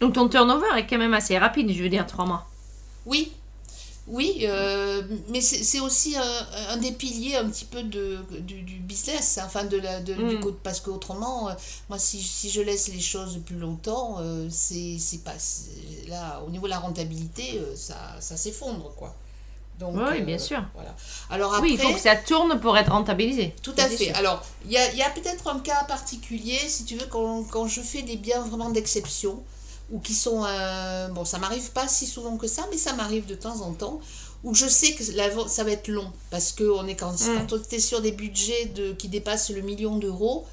Donc ton turnover est quand même assez rapide, je veux dire, trois mois. Oui, oui, euh, mais c'est aussi un, des piliers un petit peu de, du, business, hein, enfin de la, de, du mm. parce qu'autrement, euh, moi si, si, je laisse les choses plus longtemps, c'est pas là au niveau de la rentabilité, ça, ça s'effondre quoi oui, bien euh, sûr. Voilà. Alors oui, il faut que ça tourne pour être rentabilisé. Tout à fait. Alors, il y a, y a peut-être un cas particulier, si tu veux, quand, quand je fais des biens vraiment d'exception, ou qui sont... Euh, bon, ça m'arrive pas si souvent que ça, mais ça m'arrive de temps en temps, où je sais que la, ça va être long, parce que on est quand, mm. quand on est sur des budgets de, qui dépassent le million d'euros,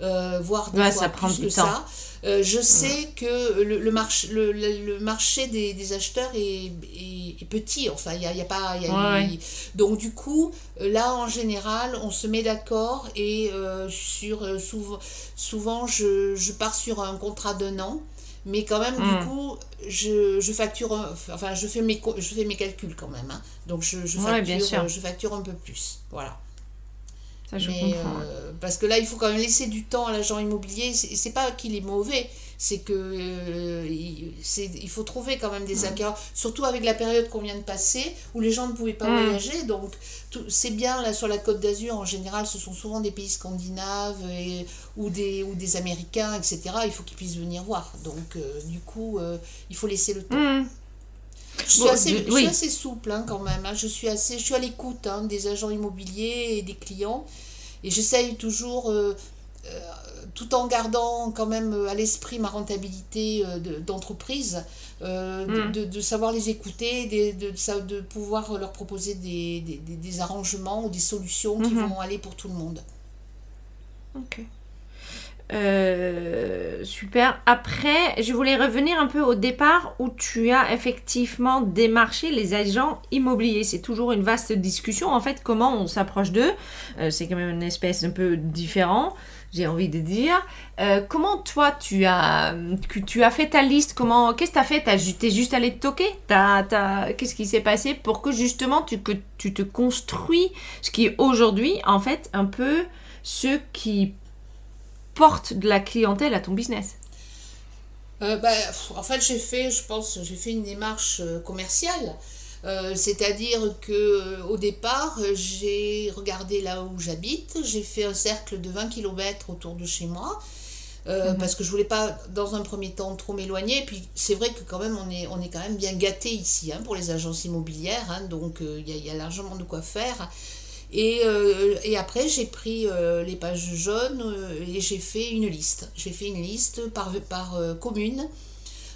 euh, voire des fois plus que ça. Euh, je sais que le, le, marché, le, le, marché des, des acheteurs est, est, petit, enfin, il n'y a, y a, pas... Y a, donc du coup, là, en général, on se met d'accord et euh, sur, souvent, souvent je, je, pars sur un contrat d'un an. Mais quand même, du hmm. coup, je, je, facture, enfin, je fais mes, je fais mes calculs quand même. Hein. Donc, je, je, facture, je facture un peu plus. Voilà. Euh, parce que là, il faut quand même laisser du temps à l'agent immobilier. C'est pas qu'il est mauvais, c'est que euh, il, faut trouver quand même des accords, surtout avec la période qu'on vient de passer, où les gens ne pouvaient pas voyager. Donc, c'est bien là sur la Côte d'Azur, en général, ce sont souvent des pays scandinaves ou, des, ou des Américains, etc. Il faut qu'ils puissent venir voir. Donc, euh, du coup, il faut laisser le temps. Mmh. Je suis, assez, je suis assez souple hein, quand même. Hein. Je, suis assez, je suis à l'écoute hein, des agents immobiliers et des clients. Et j'essaye toujours, euh, euh, tout en gardant quand même euh, à l'esprit ma rentabilité d'entreprise, hmm. de, de, savoir les écouter, de, de, de pouvoir leur proposer des, des, des, arrangements ou des solutions qui hmm. vont aller pour tout le monde. Ok. Euh, super. Après, je voulais revenir un peu au départ où tu as effectivement démarché les agents immobiliers. C'est toujours une vaste discussion en fait comment on s'approche d'eux. Euh, c'est quand même une espèce un peu différent. J'ai envie de dire. Euh, comment toi tu as, tu as fait ta liste? Comment Qu'est-ce que tu as fait Tu es juste allé te toquer? Qu'est-ce qui s'est passé pour que justement tu, tu te construis ce qui est aujourd'hui en fait un peu ce qui porte de la clientèle à ton business euh, bah, En fait, j'ai fait, je pense, j'ai fait une démarche euh, commerciale. Euh, c'est-à-dire que au départ, j'ai regardé là où j'habite, j'ai fait un cercle de 20 km autour de chez moi. Mhm. parce que je voulais pas dans un premier temps trop m'éloigner puis c'est vrai que quand même on est on est quand même bien gâté ici hein, pour les agences immobilières hein, donc il y, y, a largement de quoi faire et, euh, et après, j'ai pris euh, les pages jaunes euh, et j'ai fait une liste. J'ai fait une liste par, par commune.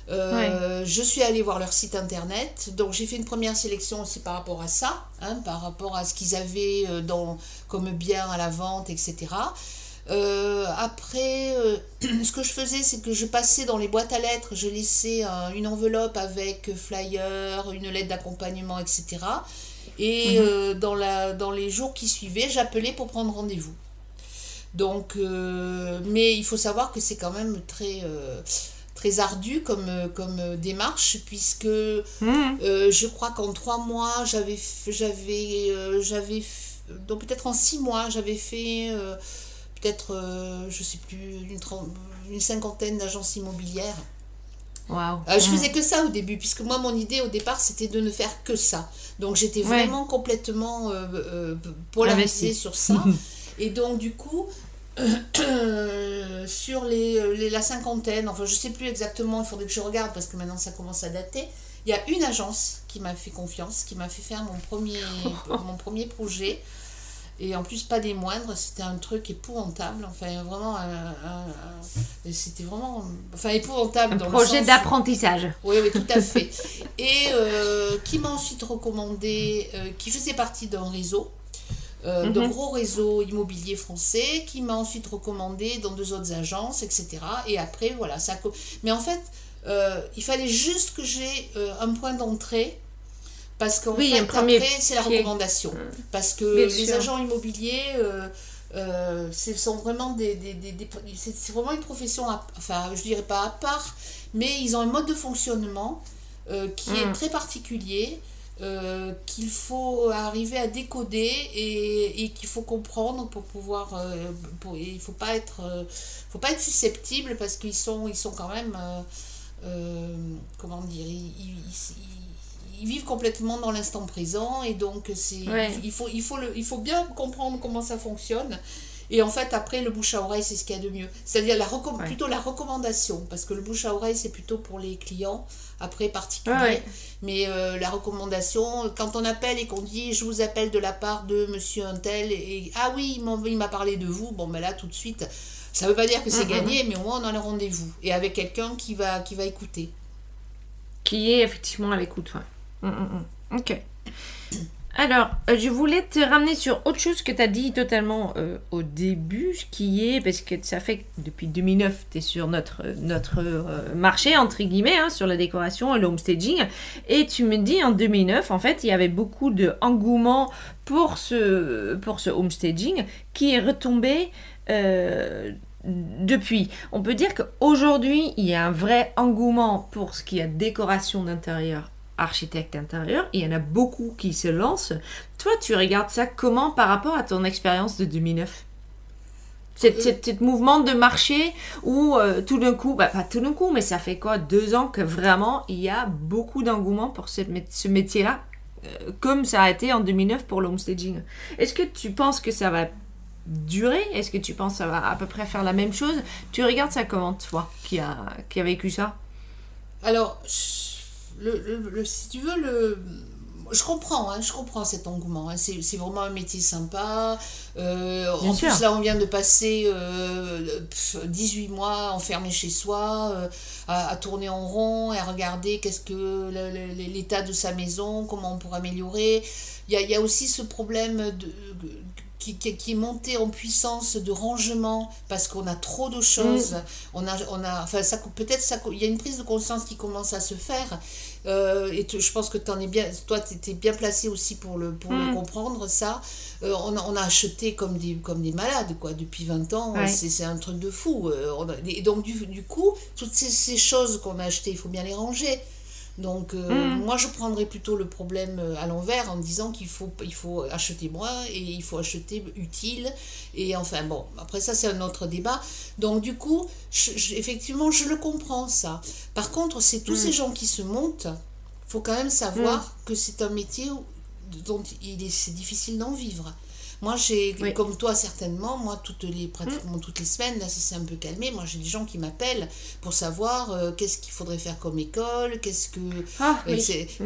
Je suis allée voir leur site internet. Donc, j'ai fait une première sélection aussi par rapport à ça, hein, par rapport à ce qu'ils avaient dans, comme bien à la vente, etc. après, <clears throat> ce que je faisais, c'est que je passais dans les boîtes à lettres, je laissais une enveloppe avec flyer, une lettre d'accompagnement, etc. Et mhm. dans, la, dans les jours qui suivaient, j'appelais pour prendre rendez-vous. Donc, mais il faut savoir que c'est quand même très très ardu comme, euh, comme euh, démarche, puisque mmh. euh, je crois qu'en trois mois, j'avais, j'avais, j'avais, donc peut-être en six mois, j'avais fait peut-être, je sais plus, une, une cinquantaine d'agences immobilières. Wow. je mmh. faisais que ça au début, puisque moi, mon idée au départ, c'était de ne faire que ça. Donc, j'étais vraiment complètement polarisée sur ça. <laughs> Et donc, du coup, <clears throat> sur les, la cinquantaine, enfin je sais plus exactement, il faudrait que je regarde parce que maintenant ça commence à dater. Il y a une agence qui m'a fait confiance, qui m'a fait faire mon premier, <laughs> mon premier projet. Et en plus, pas des moindres, c'était un truc épouvantable. Enfin, vraiment, c'était vraiment. Enfin, épouvantable. Un projet d'apprentissage. Oui, oui, tout à <laughs> fait. Et euh, qui m'a ensuite recommandé, euh, qui faisait partie d'un réseau euh, de mhm. gros réseaux immobiliers français qui m'a ensuite recommandé dans deux autres agences, etc. Et après, voilà, ça. Mais en fait, euh, il fallait juste que j'ai euh, un point d'entrée. Parce qu'en oui, fait, après, c'est la recommandation. Parce que les agents immobiliers, euh, ce sont vraiment des, des, des, c'est vraiment une profession, enfin, je dirais pas à part, mais ils ont un mode de fonctionnement qui est mm. très particulier. Euh, qu'il faut arriver à décoder et, et qu'il faut comprendre pour pouvoir euh, pour, il faut pas être euh, faut pas être susceptible parce qu'ils sont ils sont quand même comment dire ils, ils, vivent complètement dans l'instant présent et donc c'est il faut il faut le, il faut bien comprendre comment ça fonctionne et en fait, après, le bouche à oreille, c'est ce qu'il y a de mieux. C'est-à-dire la plutôt la recommandation, parce que le bouche à oreille, c'est plutôt pour les clients, après particulier. Mais euh, la recommandation, quand on appelle et qu'on dit je vous appelle de la part de monsieur Untel, et ah oui, il m'a parlé de vous, bon, ben là, tout de suite, ça ne veut pas dire que c'est gagné, mais au moins on a le rendez-vous. Et avec quelqu'un qui va, qui va écouter. Qui est effectivement à l'écoute, ouais. Ok. Alors, euh, je voulais te ramener sur autre chose que tu as dit totalement euh, au début, qui est, parce que ça fait depuis 2009, tu es sur notre, notre euh, marché, entre guillemets, hein, sur la décoration et l'homestaging, et tu me dis en 2009, en fait, il y avait beaucoup d'engouement pour ce, pour ce homestaging qui est retombé depuis. On peut dire qu'aujourd'hui, il y a un vrai engouement pour ce qui est décoration d'intérieur architecte intérieur, il y en a beaucoup qui se lancent. Toi, tu regardes ça comment par rapport à ton expérience de 2009 cette, euh, mouvement de marché où euh, tout d'un coup, bah, pas tout d'un coup, mais ça fait quoi Deux ans que vraiment il y a beaucoup d'engouement pour ce, ce métier-là, euh, comme ça a été en 2009 pour l'homestaging. Est-ce que tu penses que ça va durer? Est-ce que tu penses que ça va à peu près faire la même chose? Tu regardes ça comment, toi, qui a, qui a vécu ça? Alors, le, si tu veux, le, je comprends, hein, je comprends cet engouement. Hein. c'est vraiment un métier sympa. Euh, en plus, là, on vient de passer euh, 18 mois enfermé chez soi, euh, à, tourner en rond et à regarder qu'est-ce que l'état de sa maison, comment on pourrait améliorer. Il y a, y a, aussi ce problème de, qui, qui, est monté en puissance de rangement parce qu'on a trop de choses. Mm. On a, on a, enfin, ça, peut-être ça, il y a une prise de conscience qui commence à se faire. Euh, et je pense que en es bien, toi, tu étais bien placé aussi pour le, pour le mm. comprendre, ça. Euh, on, a, on, a, acheté comme des, comme des malades, quoi, depuis 20 ans. C'est un truc de fou. Euh, et donc, du, du coup, toutes ces, ces choses qu'on a achetées, il faut bien les ranger. Donc euh, mm. moi je prendrais plutôt le problème euh, à l'envers en me disant qu'il faut, il faut acheter moins et il faut acheter utile. Et enfin bon, après ça c'est un autre débat. Donc du coup, effectivement je le comprends ça. Par contre, c'est tous mm. ces gens qui se montent, faut quand même savoir mm. que c'est un métier dont il est, c'est difficile d'en vivre. Moi, j'ai, comme toi certainement, moi, toutes les, pratiquement toutes les semaines, là, ça s'est un peu calmé. Moi, j'ai des gens qui m'appellent pour savoir euh, qu'est-ce qu'il faudrait faire comme école, qu'est-ce que, ah, euh,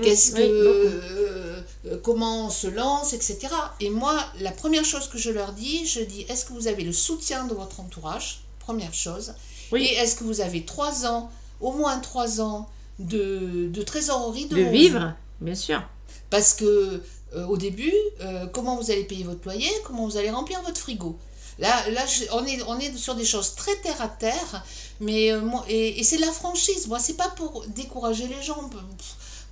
qu'est-ce que, euh, comment on se lance, etc. Et moi, la première chose que je leur dis, je dis, est-ce que vous avez le soutien de votre entourage? Première chose. Et est-ce que vous avez trois ans, au moins trois ans de, de trésorerie de, de vivre, bien sûr. Parce que euh, au début, euh, comment vous allez payer votre loyer, comment vous allez remplir votre frigo. Là, là on, est, on est sur des choses très terre à terre, mais euh, et, c'est de la franchise. Moi, c'est pas pour décourager les gens.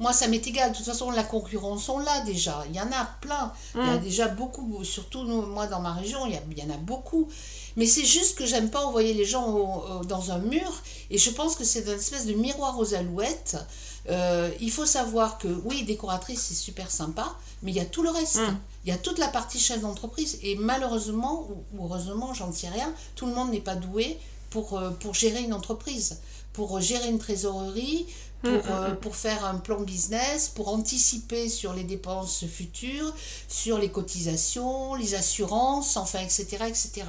Moi, ça m'est égal. De toute façon, la concurrence, on l'a déjà. Il y en a plein. Il y a mm. déjà beaucoup. Surtout, moi, dans ma région, il y, en a beaucoup. Mais c'est juste que j'aime pas envoyer les gens dans un mur. Et je pense que c'est une espèce de miroir aux alouettes. Euh, il faut savoir que, oui, décoratrice, c'est super sympa. Mais il y a tout le reste. Mm. Il y a toute la partie chef d'entreprise. Et malheureusement, ou heureusement, j'en sais rien, tout le monde n'est pas doué pour, euh, pour gérer une entreprise, pour gérer une trésorerie, pour, mm, mm, pour faire un plan business, pour anticiper sur les dépenses futures, sur les cotisations, les assurances, enfin, etc. etc.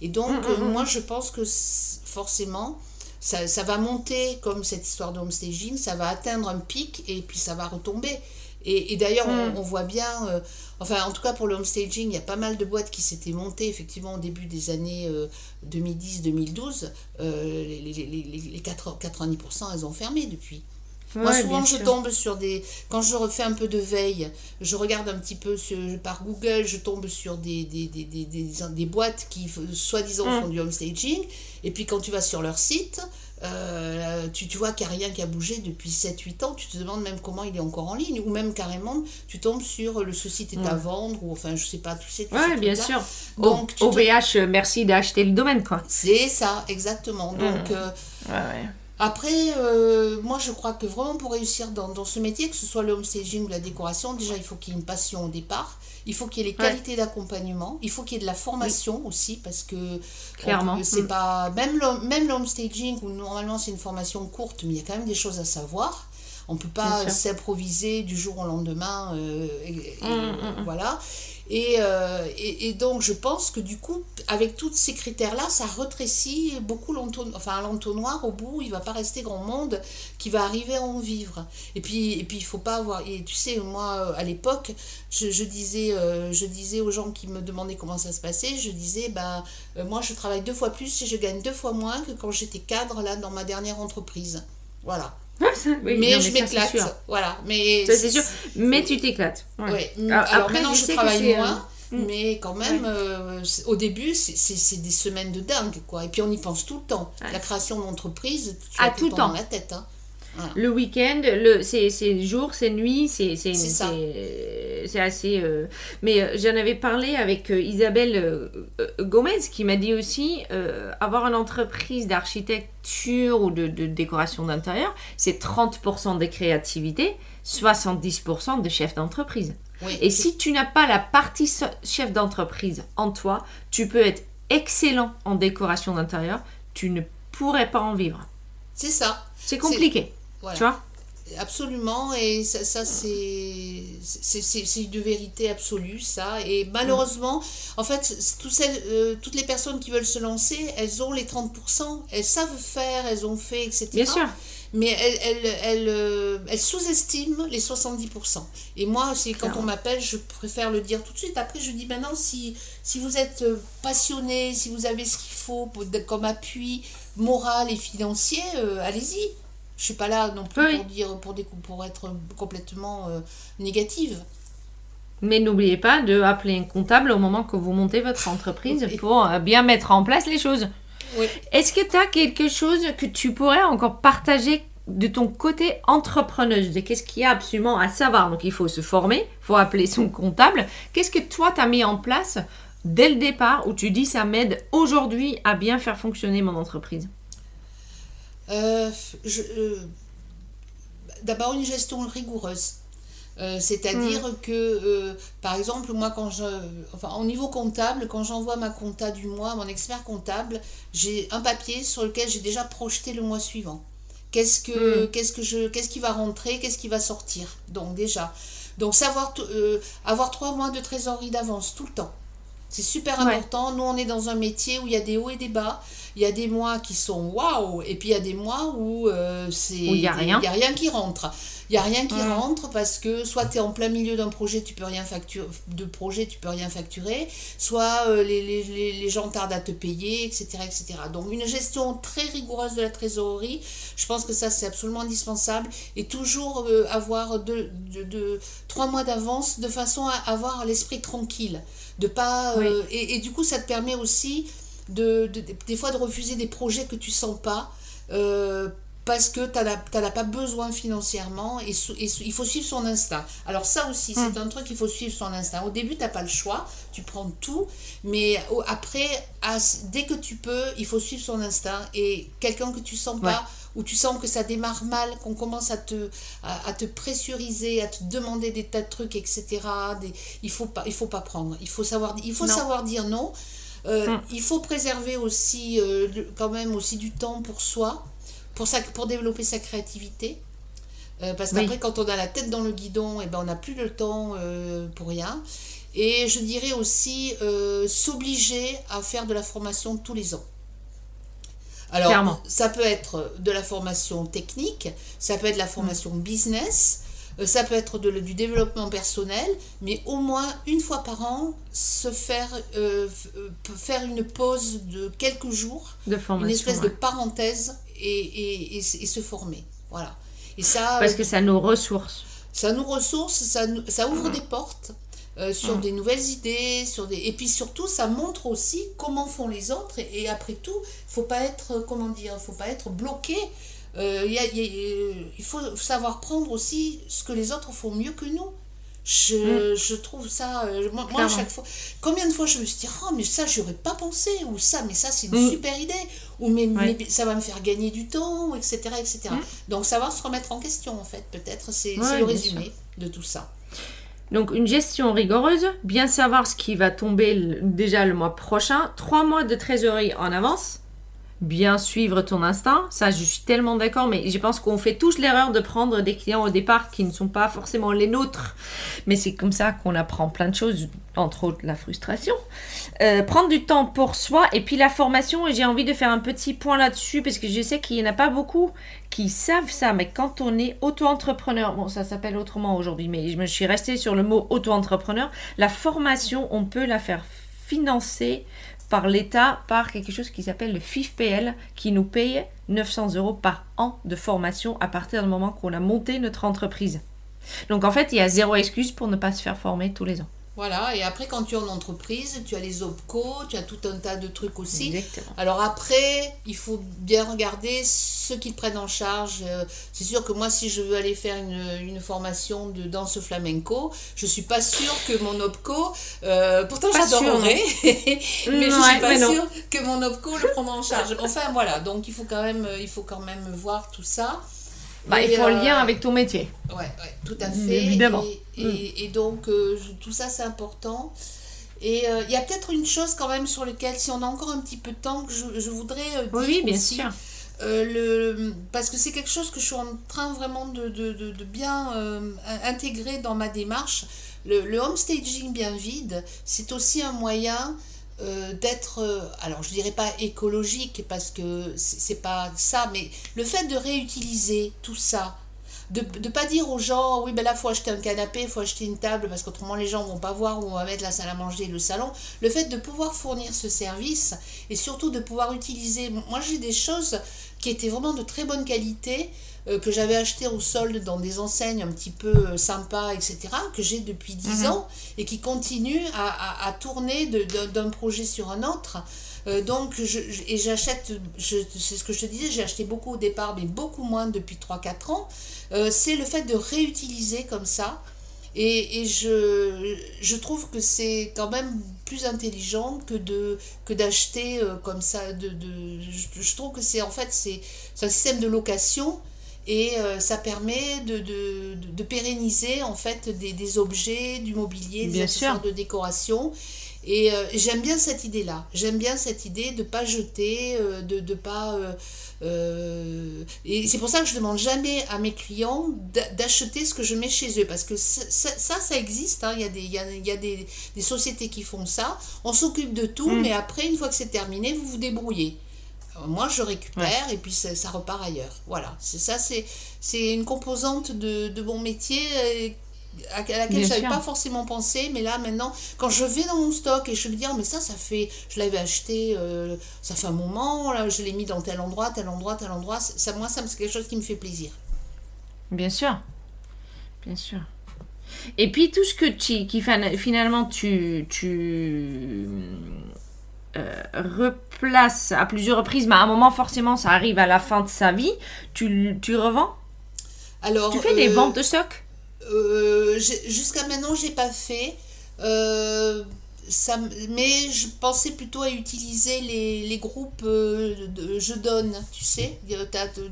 Et donc, euh, moi, je pense que forcément, ça, ça, va monter comme cette histoire de homestaging, ça va atteindre un pic et puis ça va retomber. Et, d'ailleurs, on, mm. voit bien, euh, enfin, en tout cas pour le homestaging, il y a pas mal de boîtes qui s'étaient montées effectivement au début des années 2010-2012. Euh, euh, les, les, les, 90%, elles ont fermé depuis. Moi, souvent, je tombe sur des. Quand je refais un peu de veille, je regarde un petit peu par Google, je tombe sur des, des, des, des, des boîtes qui, soi-disant, mm. font du homestaging. Et puis, quand tu vas sur leur site, euh, tu, tu, vois qu'il n'y a rien qui a bougé depuis 7-8 ans, tu te demandes même comment il est encore en ligne, ou même carrément, tu tombes sur le site est à vendre, ou enfin, je sais pas, tu sais. Oui, bien sûr. Donc, OVH, merci d'acheter le domaine, quoi. C'est ça, exactement. Donc, mmh. euh, ouais, après, euh, moi je crois que vraiment pour réussir dans, dans, ce métier, que ce soit le homestaging ou la décoration, déjà il faut qu'il y ait une passion au départ, il faut qu'il y ait les qualités d'accompagnement, il faut qu'il y ait de la formation aussi, parce que clairement, c'est mm. pas même le, même homestaging où normalement c'est une formation courte, mais il y a quand même des choses à savoir. On peut pas s'improviser du jour au lendemain, euh, et, mm, mm, voilà. Euh, et, donc, je pense que du coup, avec tous ces critères-là, ça rétrécit beaucoup l'entonnoir. Enfin, l'entonnoir, au bout, il va pas rester grand monde qui va arriver à en vivre. Et puis, et puis il faut pas avoir. Et tu sais, moi, à l'époque, je, je, disais, euh, je disais aux gens qui me demandaient comment ça se passait, je disais, ben, moi, je travaille deux fois plus et je gagne deux fois moins que quand j'étais cadre, là, dans ma dernière entreprise. Voilà <laughs> mais je m'éclate. Voilà. Mais c'est sûr. Mais tu t'éclates. Ouais. Alors, maintenant, je, travaille moins. Euh, mm. Mais quand même, euh, au début, c'est des semaines de dingue, quoi. Et puis on y pense tout le temps. La création d'entreprise, tu as tout le temps dans la tête. Hein. Le week-end, c'est, jour, c'est nuit, c'est, assez. Euh, mais euh, j'en avais parlé avec euh, Isabelle Gomez qui m'a dit aussi avoir une entreprise d'architecture ou de, de décoration d'intérieur, c'est 30% de créativité, 70% de chef d'entreprise. Et si tu n'as pas la partie chef d'entreprise en toi, tu peux être excellent en décoration d'intérieur, tu ne pourrais pas en vivre. C'est ça. C'est compliqué. Tu vois Absolument, et ça, ça c'est de vérité absolue, ça. Et malheureusement, en fait, tout celles, euh, toutes les personnes qui veulent se lancer, elles ont les 30%, elles savent faire, elles ont fait, etc. Bien sûr. Mais elles, elles, elles, euh, elles sous-estiment les 70%. Et moi, c'est quand on m'appelle, je préfère le dire tout de suite. Après, je dis maintenant, si, si vous êtes euh, passionné, si vous avez ce qu'il faut comme appui moral et financier, allez-y je suis pas là non plus pour dire pour, des, pour être complètement euh, négative. Mais n'oubliez pas de appeler un comptable au moment que vous montez votre entreprise pour euh, bien mettre en place les choses. Est-ce que tu as quelque chose que tu pourrais encore partager de ton côté entrepreneuse? Qu'est-ce qu'il y a absolument à savoir? Donc il faut se former, il faut appeler son comptable. Qu'est-ce que toi tu as mis en place dès le départ où tu dis ça m'aide aujourd'hui à bien faire fonctionner mon entreprise? Euh, euh, D'abord, une gestion rigoureuse. Euh, c'est-à-dire mm. que, par exemple, moi, quand je, enfin, au niveau comptable, quand j'envoie ma compta du mois, mon expert comptable, j'ai un papier sur lequel j'ai déjà projeté le mois suivant. Qu'est-ce que, mm. qu'est-ce que je, qu'est-ce qui va rentrer, qu'est-ce qui va sortir. Donc déjà, donc savoir, avoir trois mois de trésorerie d'avance tout le temps. C'est super important. Nous, on est dans un métier où il y a des hauts et des bas. Il y a des mois qui sont waouh, et puis il y a des mois où c'est il n'y a rien. Y a rien qui rentre. Il n'y a rien qui rentre parce que soit tu es en plein milieu d'un projet, tu peux rien facturer, de projet, tu peux rien facturer, soit euh, les, les, les, gens tardent à te payer, etc., etc. Donc une gestion très rigoureuse de la trésorerie, je pense que ça c'est absolument indispensable et toujours euh, avoir de, de, trois mois d'avance de façon à avoir l'esprit tranquille. De pas, euh, et, et, du coup ça te permet aussi de, des fois de refuser des projets que tu sens pas parce que tu n'en as pas besoin financièrement et, il faut suivre son instinct. Alors ça aussi, c'est hmm. un truc, il faut suivre son instinct. Au début, tu n'as pas le choix, tu prends tout, mais après, dès que tu peux, il faut suivre son instinct. Et quelqu'un que tu sens pas, ou tu sens que ça démarre mal, qu'on commence à te, à, te pressuriser, à te demander des tas de trucs, etc., des, il ne faut, pas, il faut pas prendre. Il faut savoir, il faut savoir dire non. Euh, hmm. Il faut préserver aussi, euh, quand même, aussi du temps pour soi pour, ça, pour développer sa créativité. Euh, parce qu'après, quand on a la tête dans le guidon, et eh ben, on n'a plus le temps pour rien. Et je dirais aussi s'obliger à faire de la formation tous les ans. Alors, ça peut être de la formation technique, ça peut être de la formation business, ça peut être de, du développement personnel, mais au moins une fois par an, se faire, faire une pause de quelques jours, de une espèce de parenthèse et, et, se former. Voilà. Et ça, Parce que ça nous ressource. Ça nous ressource, ça, ça ouvre des portes. Euh, sur des nouvelles idées, sur des... et puis surtout ça montre aussi comment font les autres et, après tout, faut pas être comment dire, faut pas être bloqué. Euh, il faut savoir prendre aussi ce que les autres font mieux que nous. Je, mm. je, trouve ça. Euh, moi, à chaque fois. Combien de fois je me suis dit, oh, mais ça, j'aurais pas pensé. Ou ça, mais ça, c'est une mm. super idée. Ou mais, ça va me faire gagner du temps, etc. etc. Mm. Donc, savoir se remettre en question, en fait, peut-être, c'est le résumé de tout ça. Donc, une gestion rigoureuse, bien savoir ce qui va tomber déjà le mois prochain, trois mois de trésorerie en avance bien suivre ton instinct. Ça, je suis tellement d'accord, mais je pense qu'on fait tous l'erreur de prendre des clients au départ qui ne sont pas forcément les nôtres. Mais c'est comme ça qu'on apprend plein de choses, entre autres la frustration. Euh, prendre du temps pour soi et puis la formation. Et j'ai envie de faire un petit point là-dessus parce que je sais qu'il n'y en a pas beaucoup qui savent ça. Mais quand on est auto-entrepreneur, bon, ça s'appelle autrement aujourd'hui, mais je me suis restée sur le mot auto-entrepreneur. La formation, on peut la faire financer par l'État par quelque chose qui s'appelle le FIFPL qui nous paye 900 euros par an de formation à partir du moment qu'on a monté notre entreprise. Donc en fait, il y a zéro excuse pour ne pas se faire former tous les ans. Voilà, et après, quand tu es en entreprise, tu as les OPCO, tu as tout un tas de trucs aussi. Exactement. Alors après, il faut bien regarder ceux qui te prennent en charge. Euh, c'est sûr que moi, si je veux aller faire une, une formation de danse flamenco, je suis pas sûre que mon OPCO, euh, pourtant j'adorerais, <laughs> mais je suis pas sûre que mon OPCO le prendra en charge. Enfin voilà, donc il faut quand même, il faut quand même voir tout ça. Bah, il faut le lien avec ton métier. Oui, ouais, tout à fait. Évidemment. Et, mm. donc, euh, tout ça, c'est important. Et euh, il y a peut-être une chose quand même sur laquelle, si on a encore un petit peu de temps, que je, je voudrais euh, dire Oui, bien sûr. le, parce que c'est quelque chose que je suis en train vraiment de, de, de, bien intégrer dans ma démarche. Le, le homestaging bien vide, c'est aussi un moyen euh, d'être, euh, alors je dirais pas écologique parce que c'est pas ça, mais le fait de réutiliser tout ça, de ne pas dire aux gens, oui, ben là, il faut acheter un canapé, il faut acheter une table, parce qu'autrement les gens vont pas voir où on va mettre la salle à manger et le salon. Le fait de pouvoir fournir ce service et surtout de pouvoir utiliser, moi j'ai des choses qui étaient vraiment de très bonne qualité, que j'avais acheté au solde dans des enseignes un petit peu euh, sympas, etc., que j'ai depuis 10 mhm. ans et qui continuent à, à, tourner d'un projet sur un autre. Euh, donc, je, et j'achète, c'est ce que je te disais, j'ai acheté beaucoup au départ, mais beaucoup moins depuis 3-4 ans. c'est le fait de réutiliser comme ça. Et, et je, je, trouve que c'est quand même plus intelligent que de que d'acheter comme ça. De, de je, je, trouve que c'est en fait c'est un système de location et euh, ça permet de, de, de, pérenniser en fait des, des objets, du mobilier, des accessoires de décoration. Et euh, j'aime bien cette idée-là. J'aime bien cette idée de ne pas jeter, euh, de ne pas... et c'est pour ça que je ne demande jamais à mes clients d'acheter ce que je mets chez eux. Parce que ça, ça, ça existe. Hein. Il y a, des, il y a, il y a des, des, sociétés qui font ça. On s'occupe de tout, mm. mais après, une fois que c'est terminé, vous vous débrouillez. Moi, je récupère et puis ça, repart ailleurs. Voilà, c'est ça, c'est une composante de, de mon métier euh, à laquelle je n'avais pas forcément pensé, mais là maintenant, quand je vais dans mon stock et je me dis, ah, mais ça, ça fait, je l'avais acheté, euh, ça fait un moment, là, je l'ai mis dans tel endroit, tel endroit, tel endroit, ça, moi, ça c'est quelque chose qui me fait plaisir. Bien sûr, bien sûr. Et puis tout ce que tu, qui finalement tu, tu euh, replaces à plusieurs reprises, mais à un moment forcément ça arrive à la fin de sa vie, tu, tu revends? Alors, tu fais des euh, ventes de stock euh, jusqu'à maintenant, j'ai pas fait. Ça, mais je pensais plutôt à utiliser les, les groupes de Je donne, tu sais,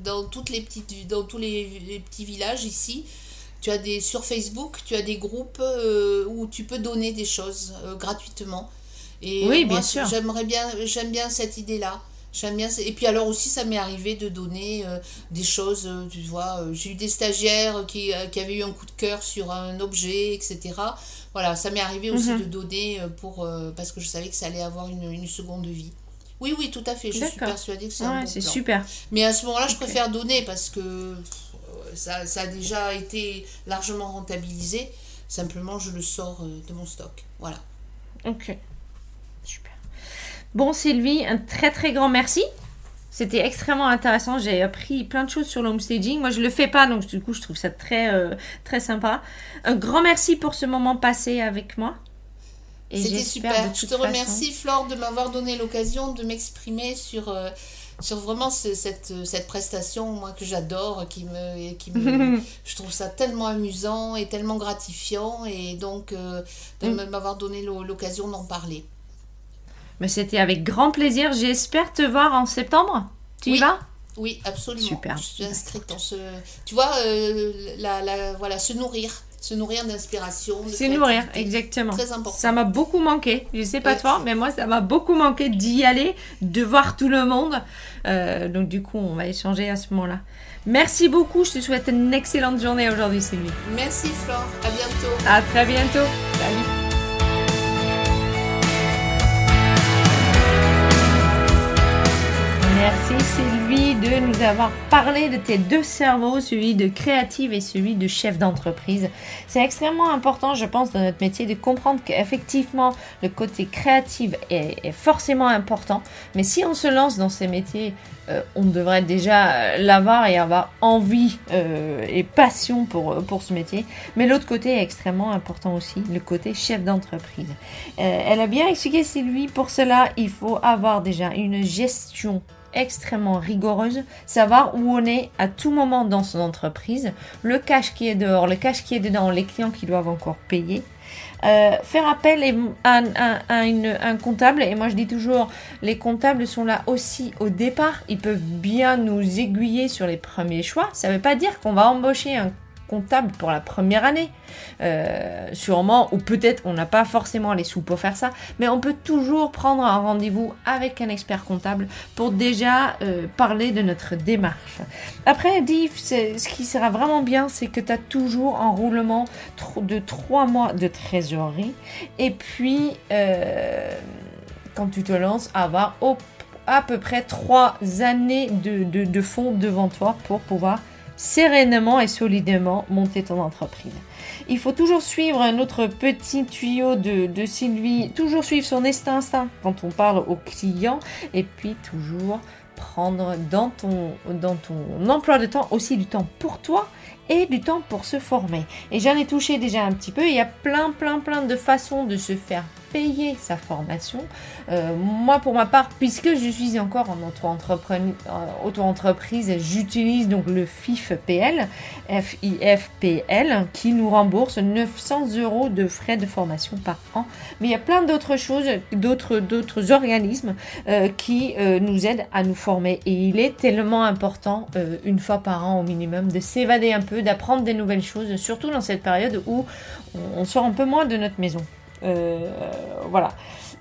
dans, toutes les petites, dans tous les, petits villages ici. Tu as des, sur Facebook, tu as des groupes où tu peux donner des choses gratuitement. Et oui, bien sûr. J'aimerais bien, j'aime bien cette idée-là. J'aime bien. Et puis alors aussi, ça m'est arrivé de donner euh, des choses, euh, tu vois. Euh, j'ai eu des stagiaires qui, qui, avaient eu un coup de cœur sur un objet, etc. Voilà, ça m'est arrivé aussi mhm. de donner pour, parce que je savais que ça allait avoir une, une seconde vie. Oui, oui, tout à fait. Je suis persuadée que c'est un bon c'est super. Mais à ce moment-là, je préfère donner parce que ça, ça, a déjà été largement rentabilisé. Simplement, je le sors de mon stock. Voilà. Ok. Bon Sylvie, un très très grand merci. C'était extrêmement intéressant. J'ai appris plein de choses sur l'homestaging. Moi, je le fais pas, donc du coup, je trouve ça très euh, très sympa. Un grand merci pour ce moment passé avec moi. C'était super. Je te remercie, Flore, de m'avoir donné l'occasion de m'exprimer sur, euh, sur vraiment cette, cette prestation, moi, que j'adore, qui me, qui me <laughs> je trouve ça tellement amusant et tellement gratifiant, et donc euh, de mm. m'avoir donné l'occasion d'en parler. Mais c'était avec grand plaisir. J'espère te voir en septembre. Tu y vas? Oui, absolument. Super. Je suis inscrite dans ce. Tu vois, euh, la, la, voilà, se nourrir. Se nourrir d'inspiration. Se nourrir, exactement. Très important. Ça m'a beaucoup manqué. Je sais pas toi, mais moi, ça m'a beaucoup manqué d'y aller, de voir tout le monde. Euh, donc, du coup, on va échanger à ce moment-là. Merci beaucoup. Je te souhaite une excellente journée aujourd'hui, Sylvie. Merci, Flore. À bientôt. À très bientôt. Salut. Nous avoir parlé de tes deux cerveaux, celui de créative et celui de chef d'entreprise. C'est extrêmement important, je pense, dans notre métier de comprendre qu'effectivement le côté créatif est, forcément important. Mais si on se lance dans ces métiers, euh, on devrait déjà l'avoir et avoir envie euh, et passion pour, pour ce métier. Mais l'autre côté est extrêmement important aussi, le côté chef d'entreprise. Euh, elle a bien expliqué Sylvie, pour cela, il faut avoir déjà une gestion extrêmement rigoureuse, savoir où on est à tout moment dans son entreprise, le cash qui est dehors, le cash qui est dedans, les clients qui doivent encore payer. Euh, faire appel à, un comptable, et moi je dis toujours, les comptables sont là aussi au départ, ils peuvent bien nous aiguiller sur les premiers choix. Ça ne veut pas dire qu'on va embaucher un comptable pour la première année. Euh, sûrement, ou peut-être on n'a pas forcément les sous pour faire ça, mais on peut toujours prendre un rendez-vous avec un expert comptable pour déjà euh, parler de notre démarche. Après, Div, ce qui sera vraiment bien, c'est que tu as toujours un roulement de 3 mois de trésorerie, et puis euh, quand tu te lances, avoir à peu près 3 années de, de fonds devant toi pour pouvoir sereinement et solidement monter ton entreprise. Il faut toujours suivre un autre petit tuyau de, Sylvie, toujours suivre son instinct quand on parle aux clients et puis toujours prendre dans ton, dans ton emploi de temps aussi du temps pour toi et du temps pour se former. Et j'en ai touché déjà un petit peu, il y a plein plein plein de façons de se faire payer sa formation. Euh, moi, pour ma part, puisque je suis encore en auto-entreprise, j'utilise donc le FIFPL, FIFPL, qui nous rembourse 900 euros de frais de formation par an. Mais il y a plein d'autres choses, d'autres, organismes euh, qui euh, nous aident à nous former. Et il est tellement important, une fois par an au minimum, de s'évader un peu, d'apprendre des nouvelles choses, surtout dans cette période où on sort un peu moins de notre maison. Euh, voilà.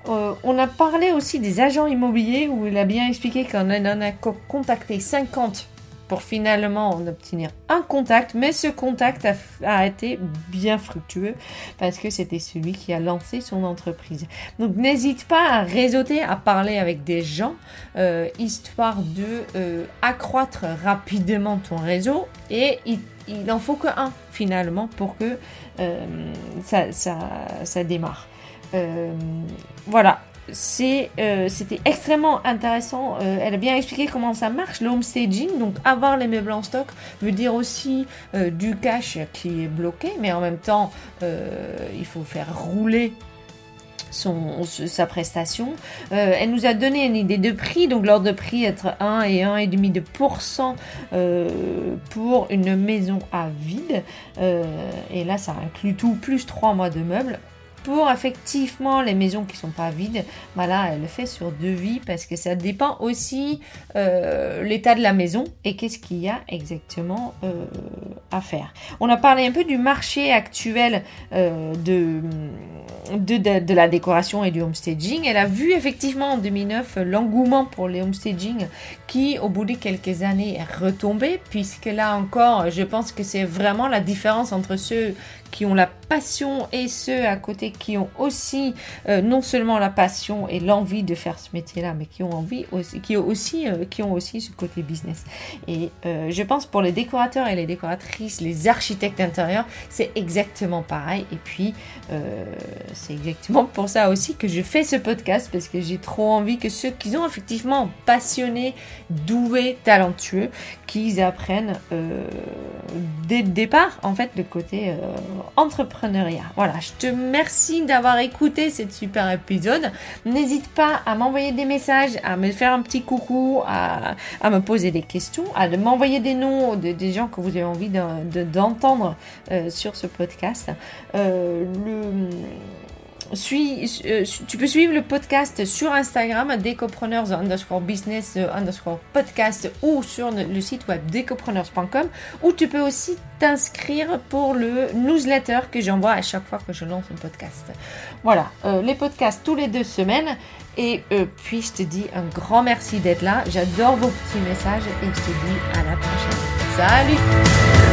Euh, on a parlé aussi des agents immobiliers où il a bien expliqué qu'on en a contacté 50 pour finalement en obtenir un contact, mais ce contact a, été bien fructueux parce que c'était celui qui a lancé son entreprise. Donc n'hésite pas à réseauter, à parler avec des gens, euh, histoire de accroître rapidement ton réseau et il en faut que un finalement pour que euh, ça, ça, démarre. voilà, euh, c'était extrêmement intéressant. Euh, elle a bien expliqué comment ça marche, le staging. Donc, avoir les meubles en stock veut dire aussi euh, du cash qui est bloqué, mais en même temps, il faut faire rouler son, sa prestation. elle nous a donné une idée de prix, donc l'ordre de prix être 1 et 1,5 de pourcent pour une maison à vide. et là, ça inclut tout, plus 3 mois de meubles pour effectivement les maisons qui sont pas vides, bah elle le fait sur devis parce que ça dépend aussi euh, l'état de la maison et qu'est-ce qu'il y a exactement euh, à faire. On a parlé un peu du marché actuel euh, de, la décoration et du homestaging. Elle a vu effectivement en 2009 l'engouement pour les homestaging qui au bout de quelques années est retombé puisque là encore je pense que c'est vraiment la différence entre ceux qui ont la passion et ceux à côté qui ont aussi euh, non seulement la passion et l'envie de faire ce métier-là, mais qui ont envie aussi, qui ont aussi, euh, qui ont aussi ce côté business. Et euh, je pense pour les décorateurs et les décoratrices, les architectes d'intérieur, c'est exactement pareil. Et puis c'est exactement pour ça aussi que je fais ce podcast parce que j'ai trop envie que ceux qui sont effectivement passionnés, doués, talentueux, qu'ils apprennent dès le départ en fait le côté entrepreneuriat. Voilà, je te remercie d'avoir écouté cet super épisode. N'hésite pas à m'envoyer des messages, à me faire un petit coucou, à, me poser des questions, à m'envoyer des noms de, des gens que vous avez envie d'entendre euh, sur ce podcast. Euh, le suis, euh, tu peux suivre le podcast sur Instagram, decopreneurs underscore business underscore podcast ou sur le site web decopreneurs.com où tu peux aussi t'inscrire pour le newsletter que j'envoie à chaque fois que je lance un podcast. Voilà, euh, les podcasts tous les deux semaines. Et euh, puis je te dis un grand merci d'être là. J'adore vos petits messages et je te dis à la prochaine. Salut